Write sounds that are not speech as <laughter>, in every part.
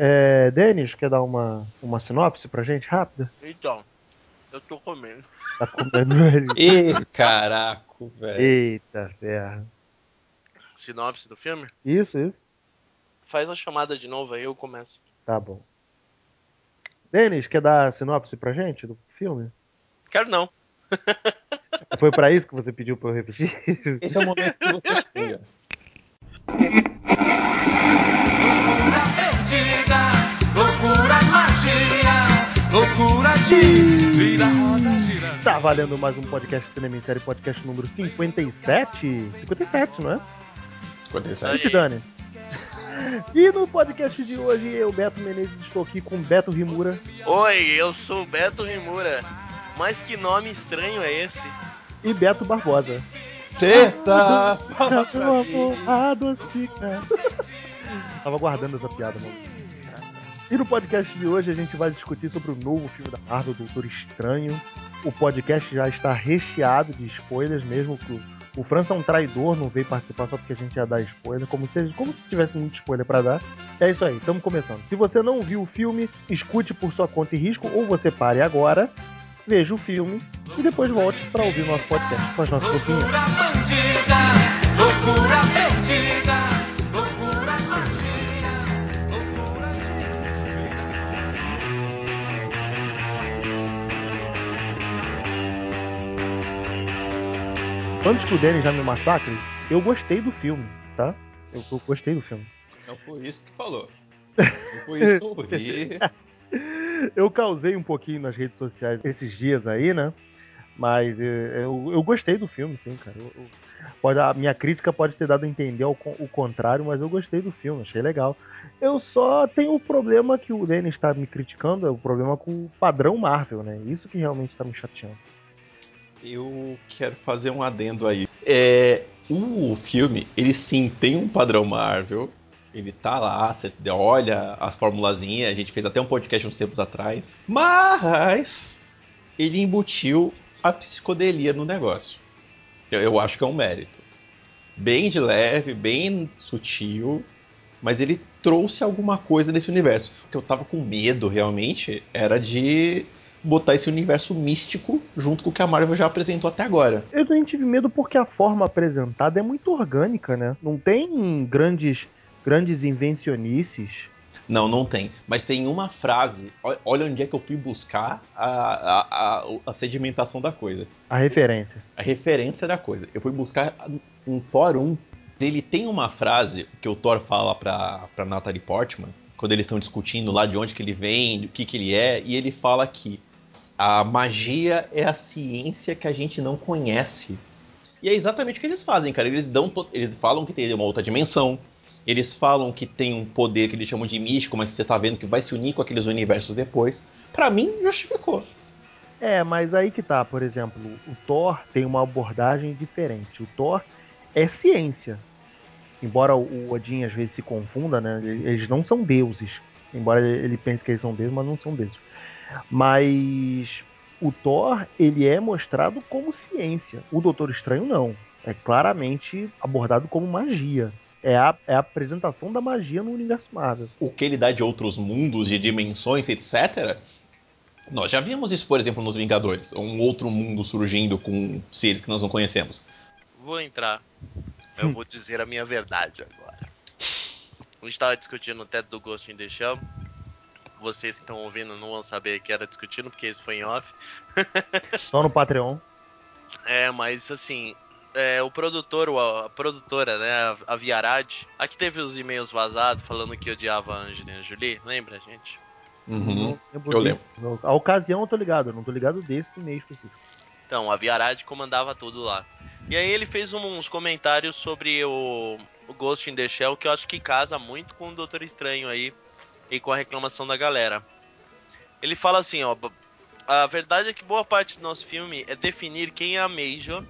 É, Denis, quer dar uma, uma sinopse pra gente, rápida? Então, eu tô comendo. Tá comendo ele. <laughs> Ih, caraco, velho. Eita ferro. Sinopse do filme? Isso, isso. Faz a chamada de novo aí, eu começo. Tá bom. Denis, quer dar sinopse pra gente do filme? Quero não. Foi pra isso que você pediu pra eu repetir? Esse é o momento que você <laughs> chega. Tá valendo mais um podcast Cinema em Série, podcast número 57? 57, não é? 57. Gente, Dani. E no podcast de hoje, eu, Beto Menezes, estou aqui com Beto Rimura Oi, eu sou o Beto Rimura. Mas que nome estranho é esse? e Beto Barbosa. Teta! <laughs> Fala pra mim. Tava guardando essa piada, mano. E no podcast de hoje a gente vai discutir sobre o novo filme da Marvel, Doutor Estranho. O podcast já está recheado de spoilers, mesmo que o, França é um traidor, não veio participar só porque a gente ia dar spoiler, como se, como se tivesse muito spoiler pra dar. É isso aí, estamos começando. Se você não viu o filme, escute por sua conta e risco, ou você pare agora, veja o filme e depois volte para ouvir o nosso podcast com as nossas opiniões. Antes que o Danny já me massacre, eu gostei do filme, tá? Eu, eu gostei do filme. Não foi isso que falou. Não foi isso que eu <laughs> ouvi. Eu causei um pouquinho nas redes sociais esses dias aí, né? Mas eh, eu, eu gostei do filme, sim, cara. Eu- pode, a minha crítica pode ter dado a entender con- o contrário, mas eu gostei do filme, achei legal. Eu só tenho o problema que o Danny está me criticando, é o problema com o padrão Marvel, né? Isso que realmente está me chateando. Eu quero fazer um adendo aí. É, o filme, ele sim tem um padrão Marvel. Ele tá lá, você olha as formulazinhas, a gente fez até um podcast uns tempos atrás. Mas ele embutiu a psicodelia no negócio. Eu, eu acho que é um mérito. Bem de leve, bem sutil, mas ele trouxe alguma coisa desse universo. O que eu tava com medo realmente era de botar esse universo místico junto com o que a Marvel já apresentou até agora. Eu nem tive medo porque a forma apresentada é muito orgânica, né? Não tem grandes, grandes invencionices. Não, não tem. Mas tem uma frase. Olha onde é que eu fui buscar a, a, a, a sedimentação da coisa. A referência. A referência da coisa. Eu fui buscar um Thor 1. Ele tem uma frase que o Thor fala pra, pra Natalie Portman, quando eles estão discutindo lá de onde que ele vem, o que que ele é, e ele fala que a magia é a ciência que a gente não conhece. E é exatamente o que eles fazem, cara. Eles dão eles falam que tem uma outra dimensão. Eles falam que tem um poder que eles chamam de místico, mas você tá vendo que vai se unir com aqueles universos depois. Pra mim, justificou. É, mas aí que tá, por exemplo, o Thor tem uma abordagem diferente. O Thor é ciência. Embora o Odin às vezes se confunda, né? Eles não são deuses. Embora ele pense que eles são deuses, mas não são deuses. Mas o Thor, ele é mostrado como ciência. O Doutor Estranho não. É claramente abordado como magia. É a, é a apresentação da magia no universo Marvel. o que ele dá de outros mundos, de dimensões, etc. Nós já vimos isso, por exemplo, nos Vingadores. Um outro mundo surgindo com seres que nós não conhecemos. Vou entrar. Eu vou dizer a minha verdade agora. A gente tava discutindo o teto do Ghost in the Shell. Vocês que estão ouvindo não vão saber que era discutindo, porque isso foi em off. <laughs> Só no Patreon. É, mas assim, é, o produtor, a produtora, né, a, Viarad, a que teve os e-mails vazados falando que odiava a Angelina Jolie, lembra, gente? Uhum. lembro eu disso. A ocasião eu tô ligado, eu não tô ligado desse mês específico. Então, a Viarad comandava tudo lá. E aí ele fez uns comentários sobre o, o Ghost in the Shell que eu acho que casa muito com o Doutor Estranho aí e com a reclamação da galera. Ele fala assim, ó, a verdade é que boa parte do nosso filme é definir quem é a Major,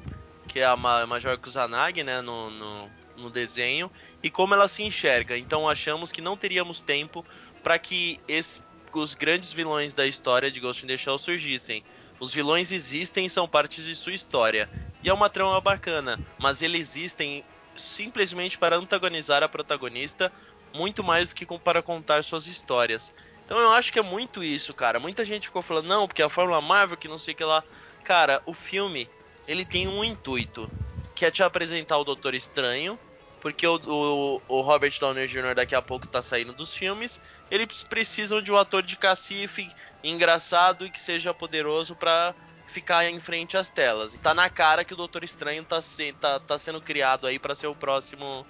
que é a Ma- Major Kusanagi, né, no, no, no desenho, e como ela se enxerga. Então achamos que não teríamos tempo para que esse- os grandes vilões da história de Ghost in the Shell surgissem. Os vilões existem e são partes de sua história. E é uma trama bacana, mas eles existem simplesmente para antagonizar a protagonista muito mais do que para contar suas histórias. Então eu acho que é muito isso, cara. Muita gente ficou falando, não, porque a Fórmula Marvel, que não sei o que lá. Cara, o filme, ele tem um intuito, que é te apresentar o Doutor Estranho, porque o, o, o Robert Downey Jr. daqui a pouco tá saindo dos filmes. Eles precisam de um ator de cacife, engraçado e que seja poderoso pra ficar em frente às telas. Tá na cara que o Doutor Estranho tá, tá, tá sendo criado aí pra ser o próximo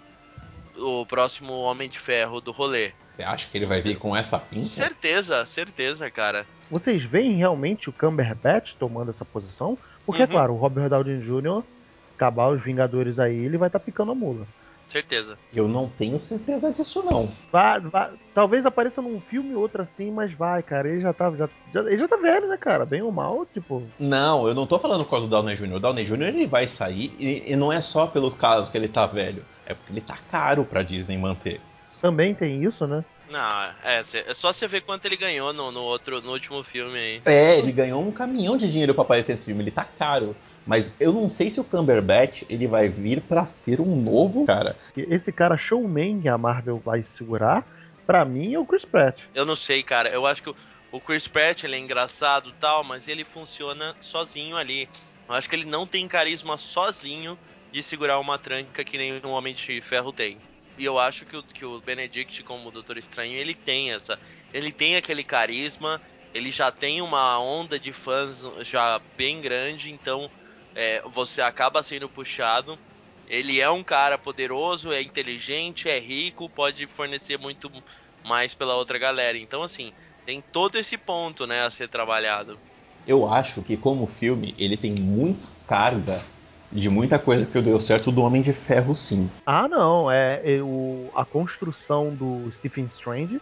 o próximo Homem de Ferro do rolê. Você acha que ele vai vir com essa pinta? Certeza, certeza, cara. Vocês veem realmente o Cumberbatch tomando essa posição? Porque, é Uhum. claro, o Robert Downey Jr., acabar os Vingadores aí, ele vai estar picando a mula. Certeza. Eu não tenho certeza disso, não. Vai, vai- talvez apareça num filme ou outro assim, mas vai, cara. Ele já tá, já, já- ele já tá velho, né, cara? Bem ou mal, tipo. Não, eu não tô falando por causa do Downey Jr. O Downey Jr. ele vai sair e, e não é só pelo caso que ele tá velho. É porque ele tá caro pra Disney manter. Também tem isso, né? Não, é, cê- é só você ver quanto ele ganhou no, no outro, no último filme aí. É, ele ganhou um caminhão de dinheiro pra aparecer nesse filme. Ele tá caro. Mas eu não sei se o Cumberbatch ele vai vir pra ser um novo cara. Esse cara showman que a Marvel vai segurar, pra mim é o Chris Pratt. Eu não sei, cara. Eu acho que o, o Chris Pratt ele é engraçado e tal, mas ele funciona sozinho ali. Eu acho que ele não tem carisma sozinho de segurar uma tranca que nem um Homem de Ferro tem. E eu acho que o, que o Benedict, como o Doutor Estranho, ele tem essa. Ele tem aquele carisma, ele já tem uma onda de fãs já bem grande, então é, você acaba sendo puxado. Ele é um cara poderoso, é inteligente, é rico, pode fornecer muito mais pela outra galera. Então, assim, tem todo esse ponto, né, a ser trabalhado. Eu acho que como filme ele tem muita carga de muita coisa que deu certo do Homem de Ferro, sim. Ah, não. É, é o, a construção do Stephen Strange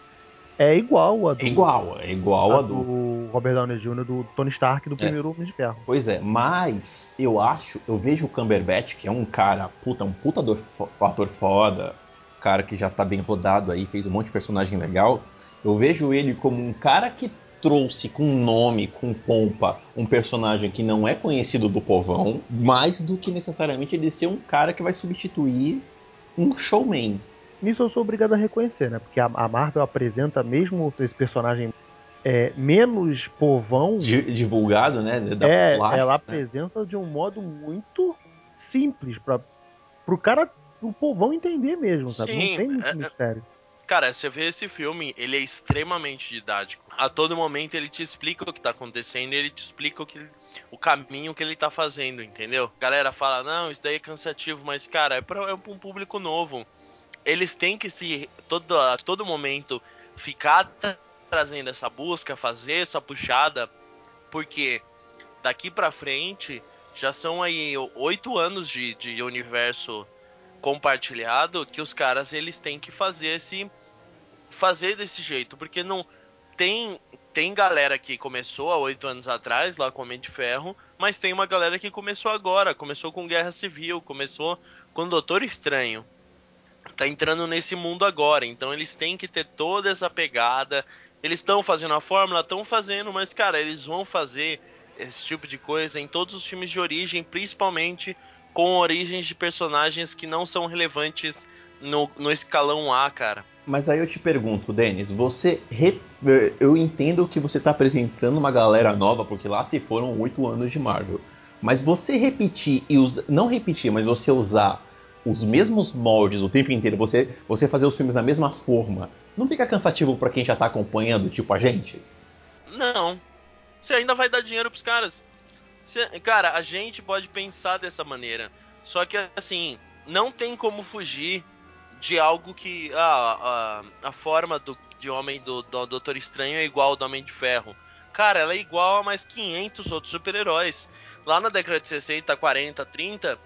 é igual a do, É igual, é igual a a do. do Robert Downey Jr., do Tony Stark do primeiro Homem de Ferro. Pois é, mas eu acho, eu vejo o Cumberbatch, que é um cara, puta, um puta fo- ator foda, cara que já tá bem rodado aí, fez um monte de personagem legal. Eu vejo ele como um cara que trouxe com nome, com pompa, um personagem que não é conhecido do povão, mais do que necessariamente ele ser um cara que vai substituir um showman. Nisso eu sou obrigado a reconhecer, né? Porque a, Marvel apresenta mesmo esse personagem é, menos povão. Di- divulgado, né? Da é, plástica, ela né? apresenta de um modo muito simples para pro cara, o povão entender mesmo, sabe? Sim, Não tem muito é- é- mistério. Cara, você vê esse filme, ele é extremamente didático. A todo momento ele te explica o que tá acontecendo, ele te explica o, que, o caminho que ele tá fazendo, entendeu? A galera fala, não, isso daí é cansativo, mas, cara, é pra, é um público novo. Eles têm que se, todo, a todo momento, ficar tra- trazendo essa busca, fazer essa puxada, porque daqui pra frente já são aí oito anos de, de universo compartilhado que os caras eles têm que fazer esse fazer desse jeito porque não tem tem galera que começou há oito anos atrás lá com Homem de Ferro mas tem uma galera que começou agora começou com Guerra Civil começou com Doutor Estranho tá entrando nesse mundo agora então eles têm que ter toda essa pegada eles estão fazendo a fórmula estão fazendo mas cara eles vão fazer esse tipo de coisa em todos os filmes de origem principalmente com origens de personagens que não são relevantes no, no escalão A, cara. Mas aí eu te pergunto, Denis, você. re- Eu entendo que você tá apresentando uma galera nova, porque lá se foram oito anos de Marvel. Mas você repetir e usar. Não repetir, mas você usar os mesmos moldes o tempo inteiro, você, você fazer os filmes da mesma forma, não fica cansativo pra quem já tá acompanhando, tipo a gente? Não. Você ainda vai dar dinheiro pros caras. Cara, a gente pode pensar dessa maneira. Só que, assim, não tem como fugir de algo que. Ah, a, a forma do, de homem do, do Doutor Estranho é igual ao do Homem de Ferro. Cara, ela é igual a mais 500 outros super-heróis. Lá na década de 60, 40, 30,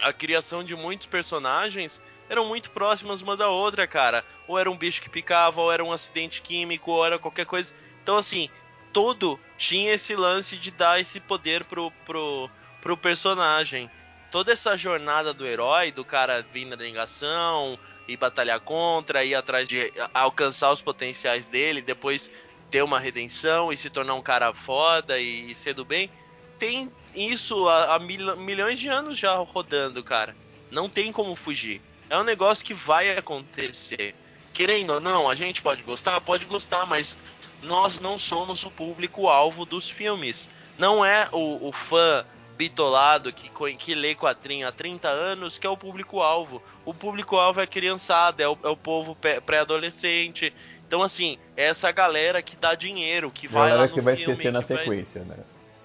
a criação de muitos personagens eram muito próximas uma da outra, cara. Ou era um bicho que picava, ou era um acidente químico, ou era qualquer coisa. Então, assim, todo tinha esse lance de dar esse poder pro, pro, pro personagem. Toda essa jornada do herói, do cara vir na negação, ir batalhar contra, ir atrás de alcançar os potenciais dele, depois ter uma redenção e se tornar um cara foda e, e ser do bem, tem isso há, há mil- milhões de anos já rodando, cara. Não tem como fugir. É um negócio que vai acontecer. querendo ou não, a gente pode gostar, pode gostar, mas nós não somos o público-alvo dos filmes. Não é o, o fã bitolado que, que lê quadrinho há 30 anos que é o público-alvo. O público-alvo é a criançada, é o, é o povo pré- pré-adolescente. Então, assim, é essa galera que dá dinheiro, que vai lá Galera no que vai filme, esquecer na que vai- sequência, né?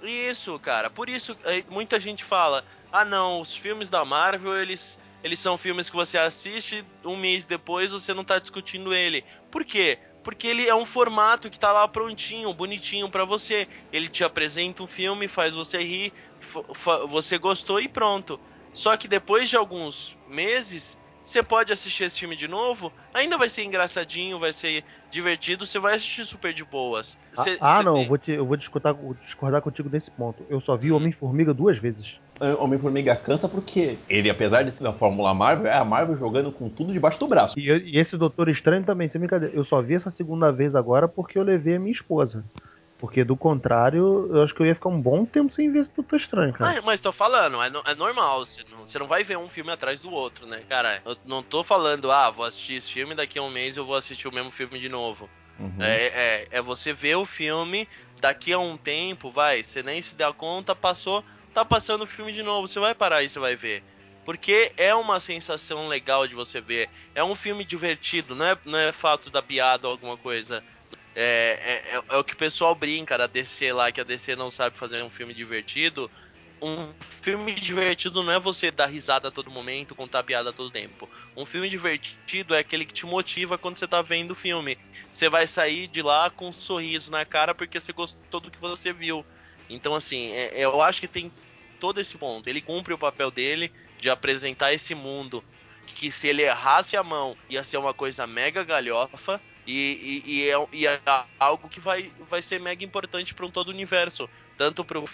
isso, cara. Por isso, eh, muita gente fala: ah, não, os filmes da Marvel, eles, eles são filmes que você assiste um mês depois você não tá discutindo ele. Por quê? Porque ele é um formato que tá lá prontinho, bonitinho pra você. Ele te apresenta um filme, faz você rir, você gostou e pronto. Só que depois de alguns meses, você pode assistir esse filme de novo, ainda vai ser engraçadinho, vai ser divertido, você vai assistir super de boas. Ah, Cê- ah, cê não, tem- eu vou, te, eu vou discordar, discordar contigo nesse ponto. Eu só vi Homem-Formiga duas vezes. É, Homem-Formiga cansa porque ele, apesar de ser da Fórmula Marvel, é a Marvel jogando com tudo debaixo do braço. E, eu- e esse Doutor Estranho também, sem brincadeira. Eu só vi essa segunda vez agora porque eu levei a minha esposa. Porque do contrário, eu acho que eu ia ficar um bom tempo sem ver esse Doutor Estranho, cara. Ah, mas tô falando, é, no- é normal, você não, você não vai ver um filme atrás do outro, né, cara? Eu não tô falando, ah, vou assistir esse filme, daqui a um mês eu vou assistir o mesmo filme de novo. Uhum. É, é, é você ver o filme, daqui a um tempo, vai, você nem se dá conta, passou, tá passando o filme de novo, você vai parar e você vai ver. Porque é uma sensação legal de você ver. É um filme divertido, não é, não é fato da piada ou alguma coisa. É, é, é- é o que o pessoal brinca da DC lá, que a DC não sabe fazer um filme divertido. Um filme divertido não é você dar risada a todo momento, contar piada a todo tempo. Um filme divertido é aquele que te motiva quando você tá vendo o filme. Você vai sair de lá com um sorriso na cara porque você gostou do que você viu. Então, assim, é- eu acho que tem todo esse ponto. Ele cumpre o papel dele de apresentar esse mundo que se ele errasse a mão ia ser uma coisa mega galhofa e, e- e é, e é algo que vai, vai ser mega importante para um todo o universo, tanto pro,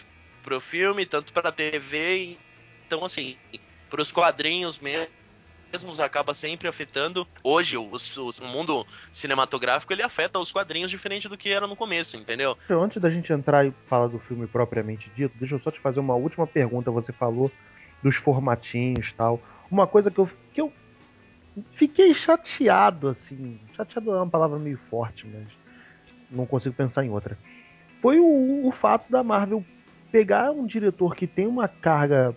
pro filme, tanto pra TV. Então, assim, pros quadrinhos mesmo mesmos acaba sempre afetando. Hoje, os- os- o mundo cinematográfico ele afeta os quadrinhos diferente do que era no começo, entendeu? Antes da gente entrar e falar do filme propriamente dito, deixa eu só te fazer uma última pergunta. Você falou dos formatinhos tal. Uma coisa que eu, que eu fiquei chateado, assim. Chateado é uma palavra meio forte, mas não consigo pensar em outra. Foi o, o fato da Marvel pegar um diretor que tem uma carga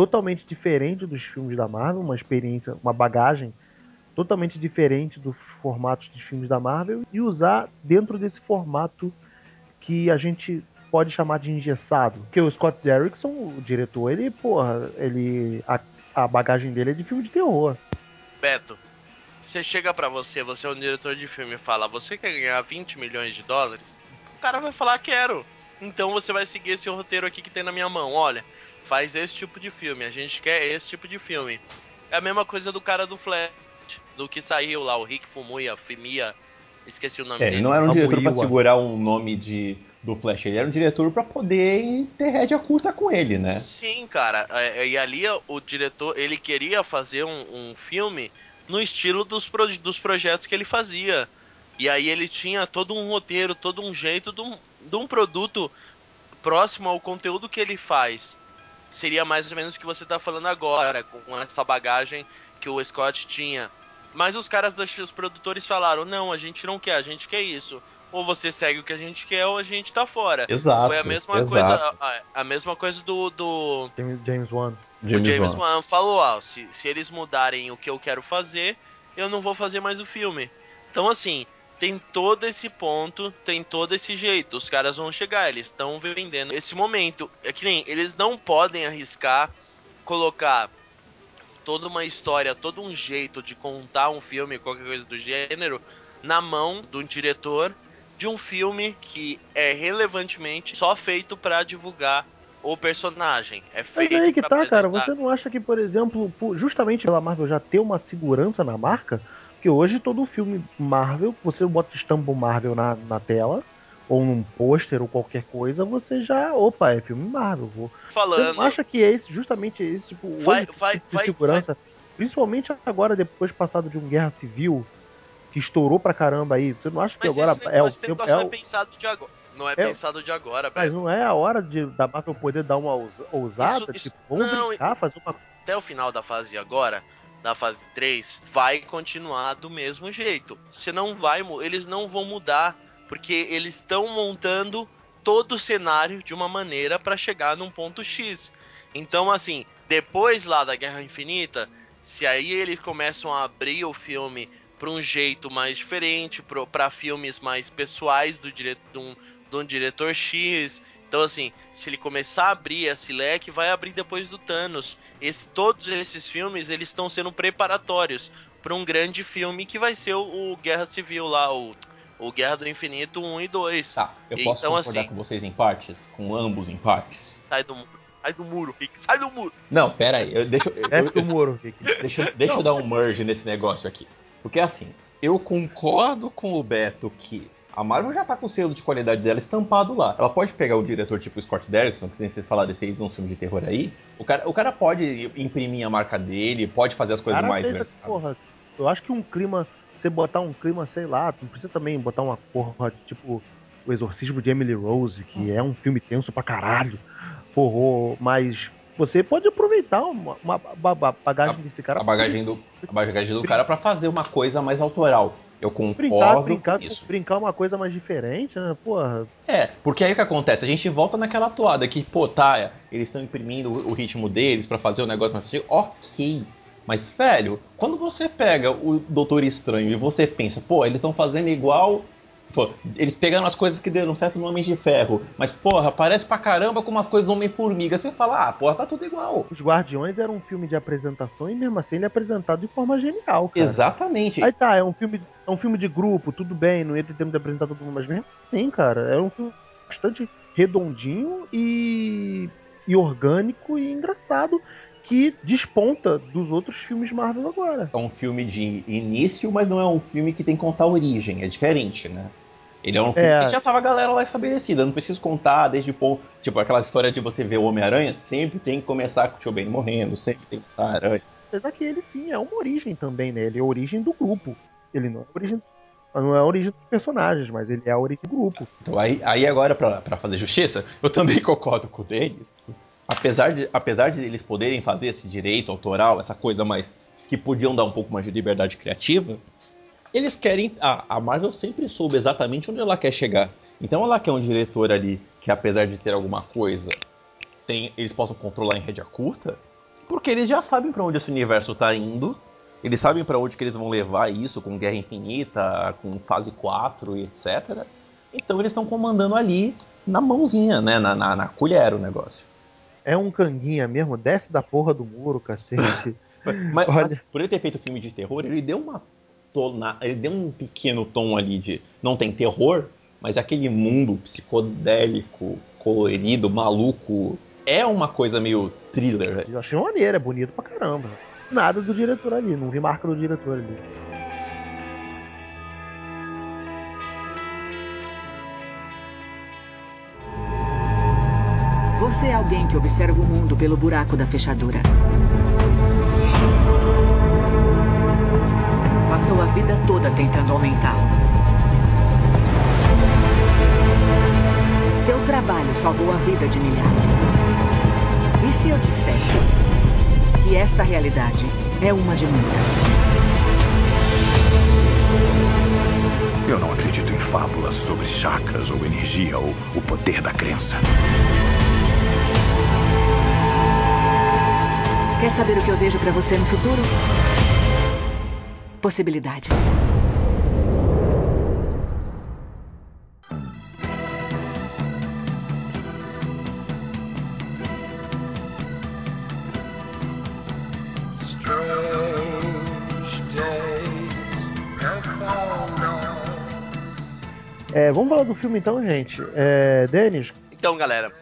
totalmente diferente dos filmes da Marvel, uma experiência, uma bagagem totalmente diferente dos formatos dos filmes da Marvel e usar dentro desse formato que a gente pode chamar de engessado. Porque o Scott Derrickson, o diretor, ele, porra, ele a, a bagagem dele é de filme de terror. Beto, você chega pra você, você é um diretor de filme e fala, você quer ganhar 20 milhões de dólares? O cara vai falar, quero. Então você vai seguir esse roteiro aqui que tem na minha mão. Olha, faz esse tipo de filme, a gente quer esse tipo de filme. É a mesma coisa do cara do Flash, do que saiu lá, o Rick Fumuya, Fimia, esqueci o nome É, dele. ele não era um diretor pra Iwa. segurar um nome de, do Flash, ele era um diretor pra poder ter rédea curta com ele, né? Sim, cara. é, é, E ali o diretor, ele queria fazer um, um filme no estilo dos, pro- dos projetos que ele fazia. E aí ele tinha todo um roteiro, todo um jeito de um, de um produto próximo ao conteúdo que ele faz. Seria mais ou menos o que você tá falando agora, com essa bagagem que o Scott tinha. Mas os caras dos os produtores falaram: não, a gente não quer, a gente quer isso. Ou você segue o que a gente quer, ou a gente tá fora. Exato. Foi a mesma exato. coisa, a, a mesma coisa do, do James, James Wan. o James Wan falou, ó, se, se eles mudarem o que eu quero fazer, eu não vou fazer mais o filme. Então, assim, tem todo esse ponto, tem todo esse jeito. Os caras vão chegar, eles estão vendendo esse momento. É que nem, eles não podem arriscar colocar toda uma história, todo um jeito de contar um filme, qualquer coisa do gênero, na mão de um diretor de um filme que é relevantemente só feito pra divulgar o personagem. É Mas feito aí que tá, cara. apresentar- Você não acha que, por exemplo, justamente pela Marvel já ter uma segurança na marca, que hoje todo filme Marvel, você bota estampa Marvel na, na tela, ou num pôster ou qualquer coisa, você já. Opa, é filme Marvel. Vou. Você falando. não acha que é esse, justamente esse tipo, Vai- hoje, vai- tipo de vai- segurança, principalmente agora, depois passado de uma guerra civil, que estourou pra caramba aí, você não acha que Mas agora esse, é o esse tempo. É não é o, pensado de agora. Não é, é o- pensado de agora, mas não é a hora de, da Marvel poder dar uma ousa- ousada? Isso- isso- tipo, vamos não, brincar, fazer uma Até o final da fase agora, da fase 3 vai continuar do mesmo jeito. Você não vai, eles não vão mudar porque eles estão montando todo o cenário de uma maneira para chegar num ponto X. Então, assim, depois lá da Guerra Infinita, se aí eles começam a abrir o filme para um jeito mais diferente, para filmes mais pessoais do de um, de um diretor X. Então, assim, se ele começar a abrir esse leque, vai abrir depois do Thanos. Esse- todos esses filmes eles estão sendo preparatórios para um grande filme que vai ser o, o Guerra Civil lá, o, o Guerra do Infinito 1 e 2. Tá, eu posso Então, concordar assim- com vocês em partes? Com ambos em partes? Sai do muro, sai do muro, Rick, sai do muro. Não, pera aí, eu, deixa, eu, eu, do muro, Rick. deixa, <laughs> deixa eu dar um merge nesse negócio aqui. Porque assim, eu concordo com o Beto que a Marvel já tá com o selo de qualidade dela estampado lá. Ela pode pegar o diretor tipo Scott Derrickson, que vocês falaram, fez uns filmes de terror aí. O cara, o cara pode imprimir a marca dele, pode fazer as coisas Cara, mais versáteis. porra, eu acho que um clima, você botar um clima, sei lá, não precisa também botar uma porra, tipo, o Exorcismo de Emily Rose, que é um filme tenso pra caralho, porra, mas você pode aproveitar uma, uma ba- bagagem desse cara. A bagagem do, a bagagem do cara pra fazer uma coisa mais autoral. Eu Brincar, concordo brincar, isso. brincar uma coisa mais diferente, né? Porra, É, porque aí o que acontece? A gente volta naquela toada que, pô, tá, eles estão imprimindo o ritmo deles pra fazer o negócio mais fácil. Ok. Mas, velho, quando você pega o Doutor Estranho e você pensa, pô, eles estão fazendo igual. Pô, eles pegaram as coisas que deram certo no Homem de Ferro, mas, porra, parece pra caramba com umas coisas do Homem-Formiga. Você fala, ah, porra, tá tudo igual. Os Guardiões era um filme de apresentação e mesmo assim ele é apresentado de forma genial, cara. Exatamente. Aí tá, é um filme, é um filme de grupo, tudo bem, não ia ter tempo de apresentar todo mundo, mas mesmo assim, cara, é um filme bastante redondinho e, e orgânico e engraçado que desponta dos outros filmes Marvel agora. É um filme de início, mas não é um filme que tem que contar a origem, é diferente, né? Ele é um filme É. que já tava a galera lá estabelecida, não preciso contar desde o ponto. Tipo, aquela história de você ver o Homem-Aranha, sempre tem que começar com o Tio Ben morrendo, sempre tem que estar a aranha. Apesar que ele sim é uma origem também, né? Ele é a origem do grupo. Ele não é a origem, não é a origem dos personagens, mas ele é a origem do grupo. Então aí, aí agora, pra, pra fazer justiça, <laughs> eu também concordo com o Denis. Apesar de, apesar de eles poderem fazer esse direito autoral, essa coisa mais. que podiam dar um pouco mais de liberdade criativa, eles querem. A, a Marvel sempre soube exatamente onde ela quer chegar. Então ela quer um diretor ali que, apesar de ter alguma coisa, tem, eles possam controlar em rédea curta, porque eles já sabem pra onde esse universo tá indo. Eles sabem pra onde que eles vão levar isso com Guerra Infinita, com fase 4 e etc. Então eles estão comandando ali na mãozinha, né? Na, na, na colher o negócio. É um canguinha mesmo, desce da porra do muro, cacete. <laughs> Mas, mas por ele ter feito filme de terror, ele deu uma tona, ele deu um pequeno tom ali de não tem terror, mas aquele mundo psicodélico, colorido, maluco, é uma coisa meio thriller, velho. Eu achei maneiro, é bonito pra caramba. Nada do diretor ali, não vi marca do diretor ali. Você é alguém que observa o mundo pelo buraco da fechadura. Passou a vida toda tentando aumentá-lo. Seu trabalho salvou a vida de milhares. E se eu dissesse que esta realidade é uma de muitas? Eu não acredito em fábulas sobre chakras ou energia ou o poder da crença. Quer saber o que eu vejo pra você no futuro? Possibilidade. É, vamos falar do filme então, gente. É, Denis, Então, galera,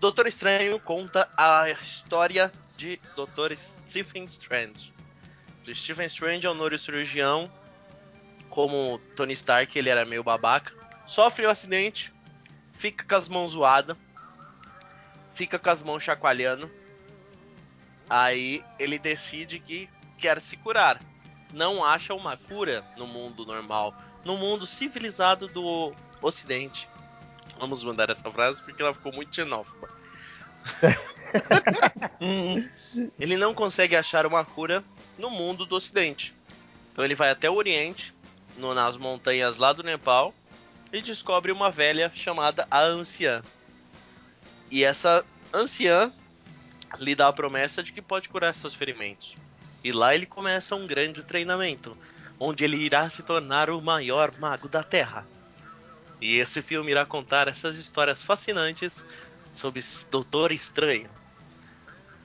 Doutor Estranho conta a história de Doutor Stephen Strange. Do Stephen Strange é um neurocirurgião, como Tony Stark, ele era meio babaca. Sofre um acidente, fica com as mãos zoadas, fica com as mãos chacoalhando. Aí ele decide que quer se curar. Não acha uma cura no mundo normal, no mundo civilizado do Ocidente. Vamos mandar essa frase porque ela ficou muito xenófoba. <laughs> Ele não consegue achar uma cura no mundo do Ocidente. Então ele vai até o Oriente, no- nas montanhas lá do Nepal, e descobre uma velha chamada a Anciã. E essa Anciã lhe dá a promessa de que pode curar seus ferimentos. E lá ele começa um grande treinamento, onde ele irá se tornar o maior mago da Terra. E esse filme irá contar essas histórias fascinantes sobre Doutor Estranho,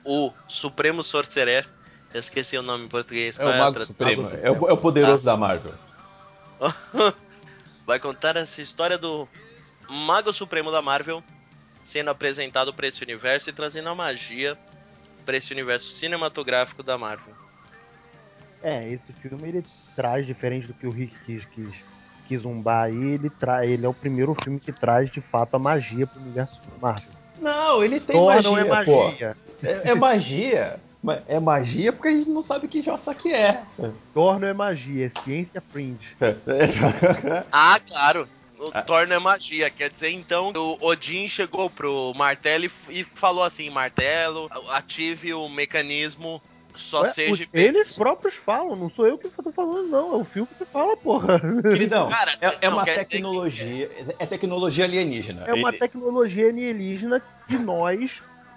o Supremo Sorcerer. Eu esqueci o nome em português. É qual o a Mago? Supremo. É o, é o poderoso Ah, da Marvel. <laughs> Vai contar essa história do Mago Supremo da Marvel sendo apresentado para esse universo e trazendo a magia para esse universo cinematográfico da Marvel. É, esse filme ele traz, diferente do que o Rick quis, quis, quis zumbar aí, ele, tra ele é o primeiro filme que traz de fato a magia pro universo Marvel. Não, ele tem Thor magia, não é pô. magia. É, é magia. <laughs> É magia porque a gente não sabe que jossa que é. Thor não é magia, é ciência fringe. <laughs> Ah, claro. O Ah. Thor não é magia. Quer dizer, então, o Odin chegou pro martelo e, e falou assim: martelo, ative o mecanismo, só Ué, seja. os- eles próprios falam, não sou eu que tô falando, não. É o filme que fala, porra. Queridão, Cara, é, é não, uma dizer que- tecnologia. É tecnologia alienígena. É uma Ele- tecnologia alienígena que nós,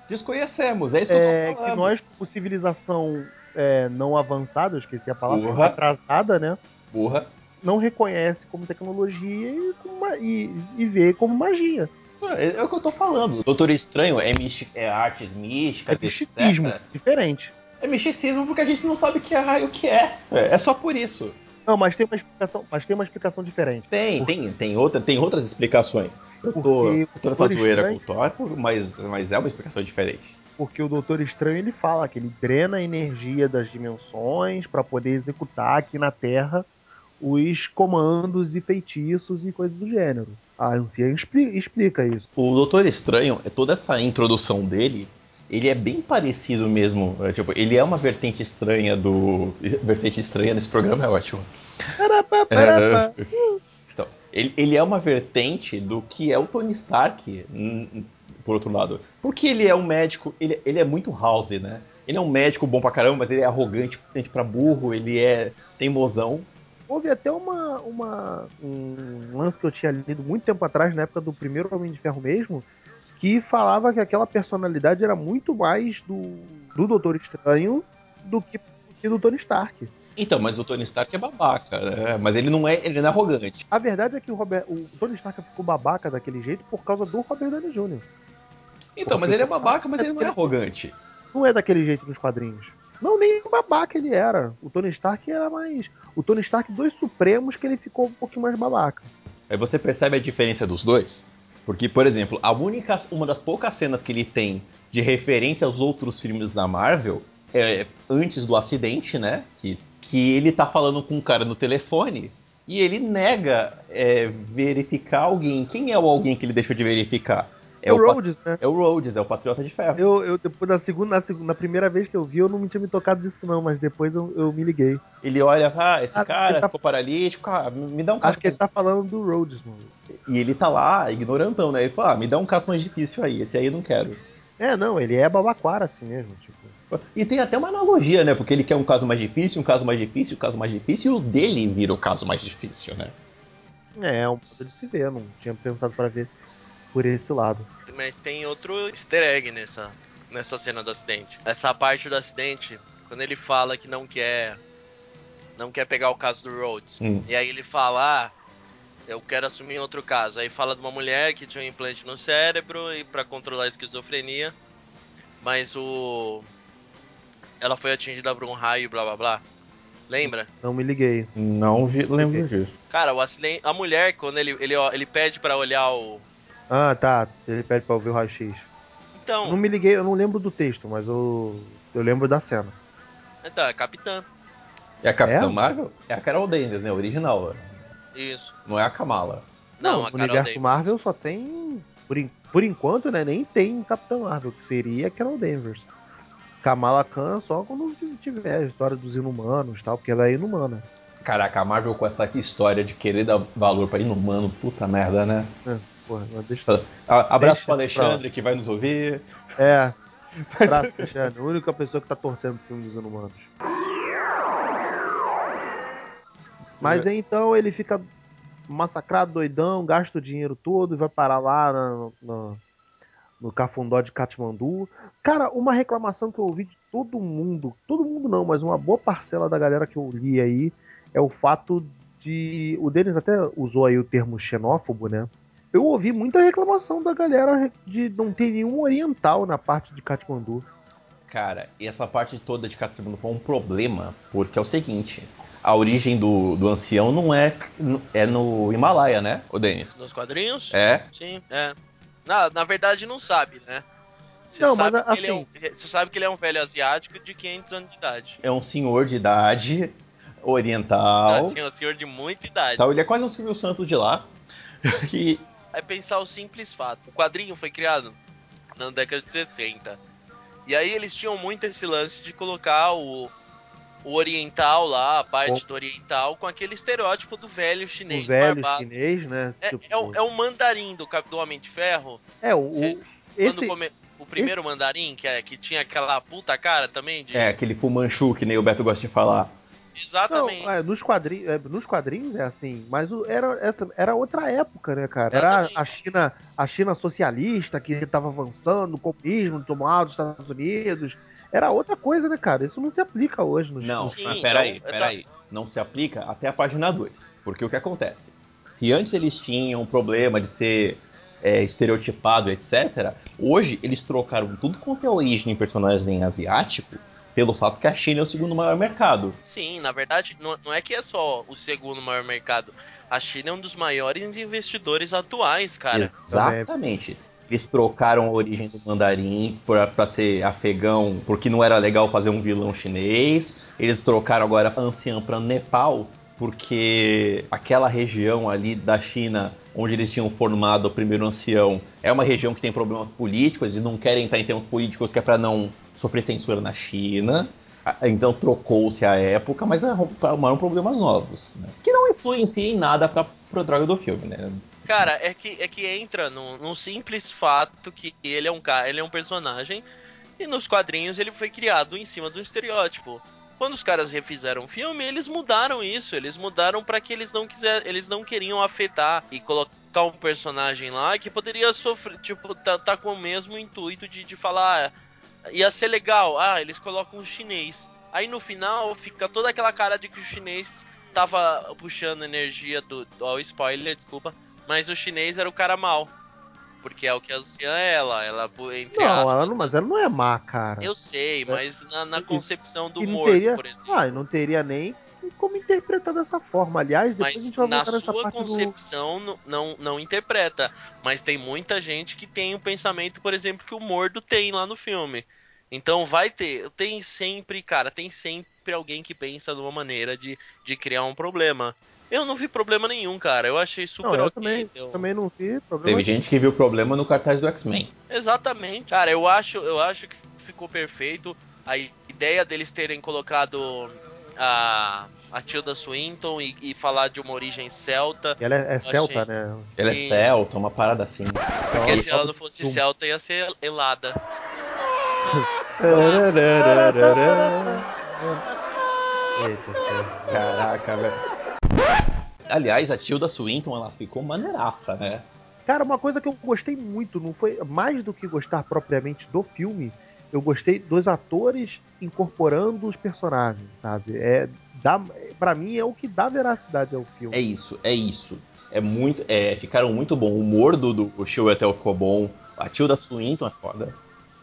Desconhecemos, é isso que é, eu tô que falando. nós, como civilização é, não avançada, eu esqueci a palavra, Porra. atrasada, né? Burra. Não reconhece como tecnologia e, como e, e vê como magia. É, é o que eu tô falando. Doutor Estranho é, é artes É místicas, misticismo, etc. diferente. É misticismo porque a gente não sabe o que é, o que é. É, é só por isso. Não, mas tem uma explicação, mas tem uma explicação diferente. Tem, tem, tem, outra, tem outras explicações. Eu tô, eu tô nessa zoeira com Estranho- o Thor, mas, mas é uma explicação diferente. Porque o Doutor Estranho ele fala que ele drena a energia das dimensões para poder executar aqui na Terra os comandos e feitiços e coisas do gênero. A Anciã expli- explica isso. O Doutor Estranho, é toda essa introdução dele, ele é bem parecido mesmo. é, tipo, ele é uma vertente estranha do. <laughs> Vertente estranha nesse programa é ótimo. Parapá, parapá. Então, ele, ele é uma vertente do que é o Tony Stark, por outro lado. Porque ele é um médico, ele, ele é muito house, né? Ele é um médico bom pra caramba, mas ele é arrogante, gente pra burro, ele é teimosão. Houve até uma, uma, um lance que eu tinha lido muito tempo atrás, na época do primeiro Homem de Ferro mesmo, que falava que aquela personalidade era muito mais do, do Doutor Estranho do que, do que do Tony Stark. Então, mas o Tony Stark é babaca, né? Mas ele não é, ele não é arrogante. A verdade é que o, Robert, o Tony Stark ficou babaca daquele jeito por causa do Robert Downey Jr. Então, mas ele é babaca, mas ele não é arrogante. Não é daquele jeito nos quadrinhos. Não, nem babaca ele era. O Tony Stark era mais. O Tony Stark dos Supremos que ele ficou um pouquinho mais babaca. Aí você percebe a diferença dos dois? Porque, por exemplo, a única, uma das poucas cenas que ele tem de referência aos outros filmes da Marvel é antes do acidente, né? Que, que ele tá falando com um cara no telefone e ele nega é, verificar alguém. Quem é o alguém que ele deixou de verificar? É o Rhodes, né? É o Rhodes, é o Patriota de Ferro. Eu, eu depois da segunda, na segunda, na primeira vez que eu vi, eu não tinha me tocado disso não, mas depois eu, eu me liguei. Ele olha, ah, esse Ah, cara tá- ficou paralítico, ah, me dá um Acho caso que ele tá falando do Rhodes, mano. E ele tá lá, ignorantão, né? Ele fala, ah, me dá um caso mais difícil aí, esse aí eu não quero. É, não, ele é babaquara assim mesmo, tipo. E tem até uma analogia, né? Porque ele quer um caso mais difícil, um caso mais difícil, um caso mais difícil, e o dele vira o caso mais difícil, né? É, é um modo de se ver, não tinha pensado pra ver por esse lado. Mas tem outro easter egg nessa, nessa cena do acidente. Essa parte do acidente, quando ele fala que não quer. Não quer pegar o caso do Rhodes. Hum. E aí ele fala, ah, eu quero assumir outro caso. Aí fala de uma mulher que tinha um implante no cérebro e para controlar a esquizofrenia. Mas o. Ela foi atingida por um raio, blá blá blá. Lembra? Não me liguei. Não vi, lembro disso. Cara, o acidente. A mulher, quando ele, ele, ele pede pra olhar o. Ah, tá. Ele pede pra ouvir o raio-x. Então, Não me liguei, eu não lembro do texto, mas eu, eu lembro da cena. então, é capitã. É a Capitã É? Marvel? É a Carol Danvers, né? Original. Isso. Não é a Kamala. Não, no a Carol universo Danvers. Marvel só tem. Por, en- por enquanto, né? Nem tem Capitão Marvel, que seria Carol Danvers. Kamala Khan só quando tiver a história dos inumanos e tal, porque ela é inumana. Caraca, a Marvel com essa história de querer dar valor pra inumano, puta merda, né? É, porra, deixa. Abraço Deixa pro Alexandre que vai nos ouvir. É. <laughs> Abraço, Alexandre. A única pessoa que tá torcendo pro filme dos inumanos. Mas aí, então ele fica massacrado, doidão, gasta o dinheiro todo e vai parar lá na- na- no Cafundó de Katmandu. Cara, uma reclamação que eu ouvi de todo mundo, todo mundo não, mas uma boa parcela da galera que eu li aí, é o fato de. O Denis até usou aí o termo xenófobo, né? Eu ouvi muita reclamação da galera de não ter nenhum oriental na parte de Katmandu. Cara, e essa parte toda de Katmandu foi um problema, porque é o seguinte, a origem do, do ancião não é, é no Himalaia, né, o Denis? Nos quadrinhos? É? Sim, é. Na, na verdade, não sabe, né? Você Não, sabe, mas, que ele é um, você sabe que ele é um velho asiático de 500 anos de idade. É um senhor de idade, oriental. Assim, é um senhor de muita idade. Tal, ele é quase um Silvio Santos de lá. <laughs> e É pensar o simples fato. O quadrinho foi criado na década de 60. E aí eles tinham muito esse lance de colocar o, o oriental lá, a parte do oriental, com aquele estereótipo do velho O chinês velho barbado. chinês, né? É, Tipo, é, o, é o mandarim do, do Homem de Ferro. é, o, o- Vocês- quando esse, come- o primeiro mandarim, que, é, que tinha aquela puta cara também de. é aquele Fumanchu que nem o Beto gosta de falar. Exatamente. Não, é, nos, quadrinhos, é, nos quadrinhos é assim, mas o- era, essa- era outra época, né, cara? Era a China, a China socialista que estava avançando, o comunismo tomado dos Estados Unidos. Era outra coisa, né, cara? Isso não se aplica hoje. Nos, Não, Sim, mas peraí, então, peraí. Não se aplica até a página 2. Porque o que acontece? Se antes eles tinham um problema de ser é, estereotipado, etc., hoje eles trocaram tudo quanto é origem em personagem asiático pelo fato que a China é o segundo maior mercado. Sim, na verdade, não, não é que é só o segundo maior mercado. A China é um dos maiores investidores atuais, cara. Exatamente. Eles trocaram a origem do mandarim pra, pra ser afegão, porque não era legal fazer um vilão chinês. Eles trocaram agora anciã pra Nepal, porque aquela região ali da China onde eles tinham formado o primeiro ancião é uma região que tem problemas políticos, eles não querem entrar em termos políticos que é pra não sofrer censura na China. Então trocou-se a época, mas arrumaram problemas novos. né? Que não influencia em nada pra, pro droga do filme, né? Cara, é que, é que entra num, num simples fato que ele é um cara, ele é um personagem e nos quadrinhos ele foi criado em cima um estereótipo. Quando os caras refizeram o filme, eles mudaram isso, eles mudaram pra que eles não quiser, eles não queriam afetar e colocar um personagem lá que poderia sofrer, tipo, tá, tá com o mesmo intuito de, de falar, ah, ia ser legal, ah, eles colocam um chinês. Aí no final fica toda aquela cara de que o chinês tava puxando energia do, ó, spoiler, desculpa, mas o chinês era o cara mal. Porque é o que a anciã é ela, ela entre Não, aspas. ela não, mas ela não é má, cara. Eu sei, mas na, na concepção do e morto, teria, por exemplo. ah, não teria nem como interpretar dessa forma. Aliás, depois a Mas gente vai na sua parte do... concepção não, não, não interpreta. Mas tem muita gente que tem o pensamento, por exemplo, que o Mordo tem lá no filme. Então vai ter, tem sempre, cara, tem sempre alguém que pensa de uma maneira de, de criar um problema. Eu não vi problema nenhum, cara. Eu achei Não, super eu ok. também, eu- também não vi problema. Teve gente que viu problema no cartaz do X-Men. Exatamente. Cara, eu acho, eu acho que ficou perfeito. A ideia deles terem colocado a, a Tilda Swinton e, e falar de uma origem celta. Ela é, é celta, achei. né? Ela é Isso. celta, uma parada assim. Porque Então, se ela não fosse Tum. celta, ia ser helada. Eita. <laughs> Caraca, velho. Aliás, a Tilda Swinton, ela ficou maneiraça, né? Cara, uma coisa que eu gostei muito, não foi mais do que gostar propriamente do filme, eu gostei dos atores incorporando os personagens, sabe? É, dá, pra mim é o que dá veracidade ao filme. É isso, é isso. É muito, é, ficaram muito bom. O humor do, do Chiwetel ficou bom. A Tilda Swinton é foda.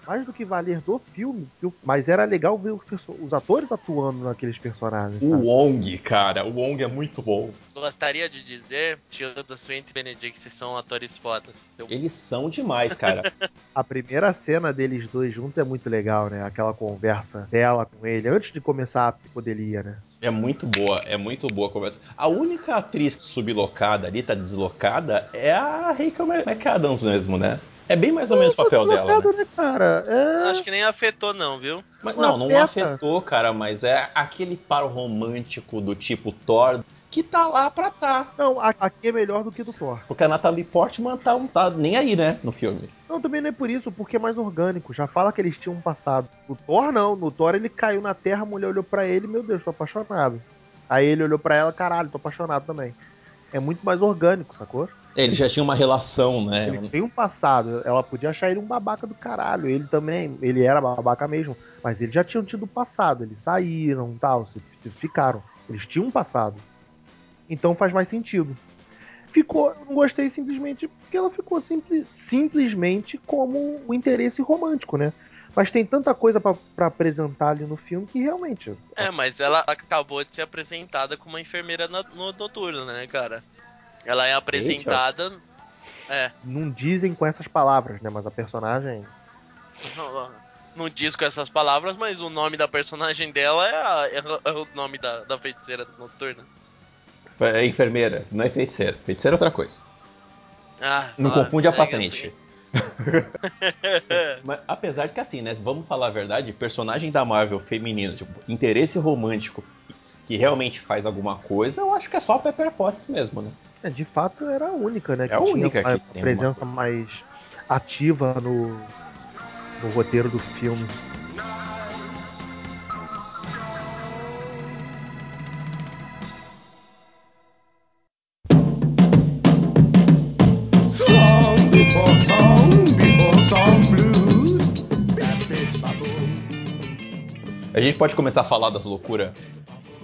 Mais do que valer do filme, mas era legal ver os, os atores atuando naqueles personagens. O sabe? Wong, cara, o Wong é muito bom. Gostaria de dizer, Tilda Swinton e Benedict são atores fodas. Eu- Eles são demais, cara. <laughs> A primeira cena deles dois juntos é muito legal, né? Aquela conversa dela com ele, antes de começar a psicodelia, né? É muito boa, é muito boa a conversa. A única atriz sublocada ali, tá deslocada, é a Rachel McAdams mesmo, né? É bem mais ou menos o papel dela, né? Né, cara? É... Acho que nem afetou, não, viu? Mas, Não não, afetou, cara, mas é aquele paro romântico do tipo Thor que tá lá pra tá. Não, aqui é melhor do que do Thor. Porque a Natalie Portman tá, não tá nem aí, né, no filme. Não, também não é por isso, porque é mais orgânico. Já fala que eles tinham um passado. No Thor, não. No Thor, ele caiu na terra, a mulher olhou pra ele, meu Deus, tô apaixonado. Aí ele olhou pra ela, caralho, tô apaixonado também. É muito mais orgânico, sacou? Ele já tinha uma relação, né? Ele tem um passado, ela podia achar ele um babaca do caralho. Ele também, ele era babaca mesmo, mas eles já tinham tido passado, eles saíram tal, se, se ficaram. Eles tinham um passado. Então faz mais sentido. Ficou, não gostei simplesmente porque ela ficou simples, simplesmente como o interesse romântico, né? Mas tem tanta coisa pra pra apresentar ali no filme que realmente. É, mas ela acabou de ser apresentada como uma enfermeira na- no noturno, né, cara? Ela é apresentada. É, Não dizem com essas palavras, né? Mas a personagem. não, não diz com essas palavras, mas o nome da personagem dela é, a- é o- é o nome da, da feiticeira noturna. É enfermeira, não é feiticeira. Feiticeira é outra coisa. Ah, Não ah, confunde a é, patente. <laughs> Mas apesar de que assim, né? Vamos falar a verdade, personagem da Marvel feminino, tipo, interesse romântico que realmente faz alguma coisa, eu acho que é só a Pepper Potts mesmo, né? é, de fato era a única, né? É a única tinha uma que tem presença mais ativa no, no roteiro do filme. A gente pode começar a falar das loucuras.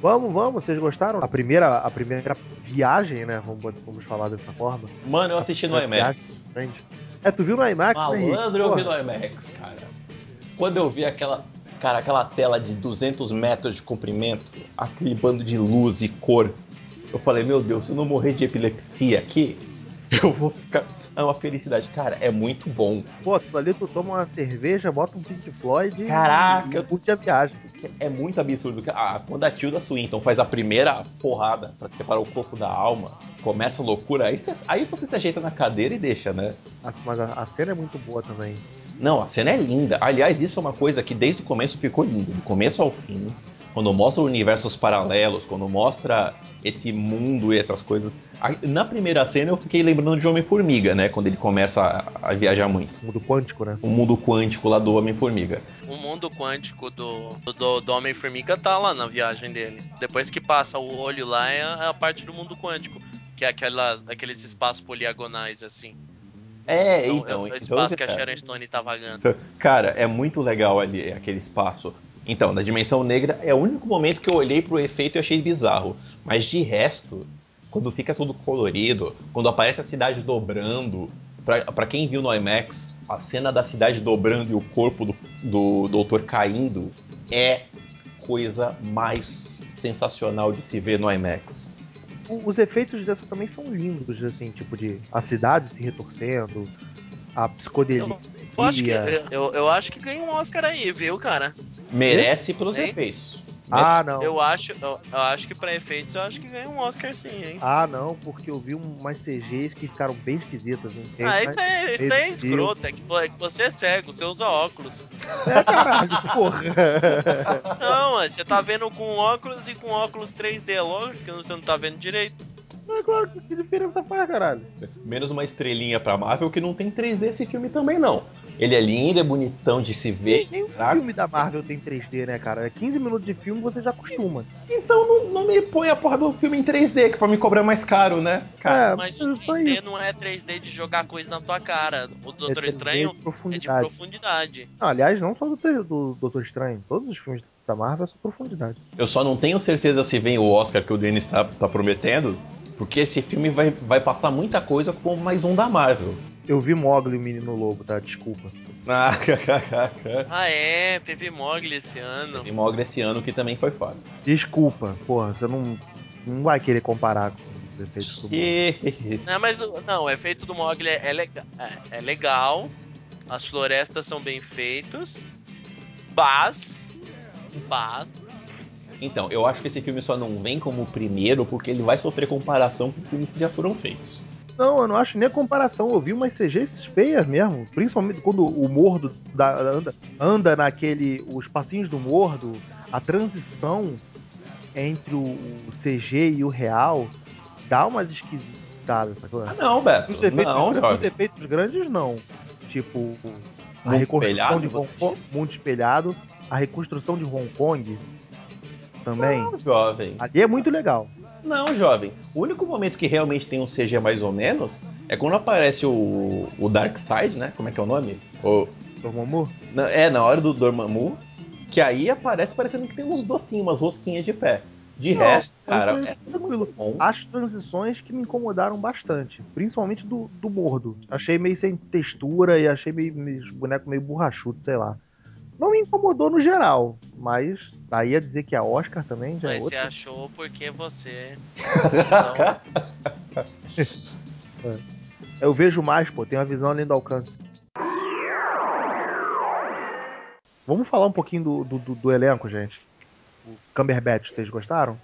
Vamos, vamos, vocês gostaram? A primeira, a primeira viagem, né? Vamos, vamos falar dessa forma. Mano, eu assisti no IMAX. viagem. É, tu viu no IMAX, né? Malandro, eu vi no IMAX, cara. Quando eu vi aquela, cara, aquela tela de 200 metros de comprimento, aquele bando de luz e cor, eu falei, meu Deus, se eu não morrer de epilepsia aqui, <laughs> eu vou ficar. É uma felicidade. Cara, é muito bom. Pô, tu ali tu toma uma cerveja, bota um Pink Floyd e- Caraca. e curte a viagem. É muito absurdo. Ah, quando a Tilda Swinton faz a primeira porrada pra separar o corpo da alma, começa a loucura, aí você, aí você se ajeita na cadeira e deixa, né? Ah, Mas a, a cena é muito boa também. Não, a cena é linda. Aliás, isso é uma coisa que desde o começo ficou lindo. Do começo ao fim, quando mostra universos paralelos, quando mostra esse mundo e essas coisas. Na primeira cena eu fiquei lembrando de Homem-Formiga, né? Quando ele começa a, a viajar muito. Mundo quântico, né? O mundo quântico lá do Homem-Formiga. O mundo quântico do, do, do Homem-Formiga tá lá na viagem dele. Depois que passa o olho lá, é a, é a parte do mundo quântico. Que é aquelas, aqueles espaços poliagonais, assim. É, Então, então. é o então espaço que a. Sharon Stone tá vagando. <laughs> Cara, é muito legal ali aquele espaço. Então, na Dimensão Negra é o único momento que eu olhei pro efeito e achei bizarro. Mas de resto, quando fica tudo colorido, quando aparece a cidade dobrando, pra, pra quem viu no IMAX, a cena da cidade dobrando e o corpo do, do doutor caindo é coisa mais sensacional de se ver no IMAX. Os efeitos dessa também são lindos, assim, tipo de a cidade se retorcendo, a psicodelia. Eu acho, que, eu, eu acho que ganha um Oscar aí, viu, cara? Merece pelos Hein? efeitos. Ah, não. Eu acho, eu, eu acho que pra efeitos, eu acho que ganha um Oscar sim, hein? Ah, não, porque eu vi umas CGs que ficaram bem esquisitas. Tem, Ah, isso é, isso aí é escroto, é que, é que você é cego, você usa óculos. É, caralho, <laughs> porra. Não, mas você tá vendo com óculos e com óculos 3D, é lógico que você não tá vendo direito. Mas claro, que, que diferença faz, caralho? Menos uma estrelinha pra Marvel que não tem 3D esse filme também, não. Ele é lindo, é bonitão de se ver. Nem o filme da Marvel tem 3D, né, cara? É 15 minutos de filme você já acostuma. Então não, não me põe a porra do filme em 3D, que é pra me cobrar mais caro, né? Cara, É, Mas o só 3D isso. não é 3D de jogar coisa na tua cara. O Doutor 3D Estranho de é de profundidade. profundidade. Não, aliás, não só do, do Doutor Estranho. Todos os filmes da Marvel são profundidade. eu só não tenho certeza se vem o Oscar que o Denis tá, tá prometendo, porque esse filme vai, vai passar muita coisa como mais um da Marvel. Eu vi Mogli e o Menino Lobo, tá? Desculpa. Ah, <laughs> Ah é, teve Mogli esse ano. Tem Mogli esse ano que também foi foda. Desculpa, porra, você não, não vai querer comparar com os efeitos do Mogli. <laughs> Não, mas o- não, o efeito do Mogli é, é lega- é- é legal. As florestas são bem feitas. Mas. Mas. Então, eu acho que esse filme só não vem como o primeiro porque ele vai sofrer comparação com filmes que já foram feitos. Não, eu não acho nem a comparação. Eu vi umas CGs feias mesmo. Principalmente quando o mordo da- anda, anda naquele. Os passinhos do mordo, a transição entre o, CG e o real dá umas esquisitadas, sacou? Ah, não, Beto. Os efeitos, Não, os efeitos grandes não. Tipo, a Mundo reconstrução espelhado, de Hong Kong, mundo espelhado, a reconstrução de Hong Kong também. Não, jovem. Ali é muito legal. Não, jovem. O único momento que realmente tem um CG mais ou menos é quando aparece o, o Darkseid, né? Como é que é o nome? O, Dormammu? é, na hora do Dormammu, que aí aparece parecendo que tem uns docinhos, umas rosquinhas de pé. De Não, resto, cara, é tranquilo. As transições que me incomodaram bastante, principalmente do, do mordo. Achei meio sem textura e achei meio, meio os bonecos meio borrachudo, sei lá. Não me incomodou no geral, mas daí a dizer que a Oscar também já é Mas você achou porque você. <laughs> Eu vejo mais, pô, tenho uma visão além do alcance. Vamos falar um pouquinho do, do, do- do elenco, gente. O Cumberbatch, vocês gostaram?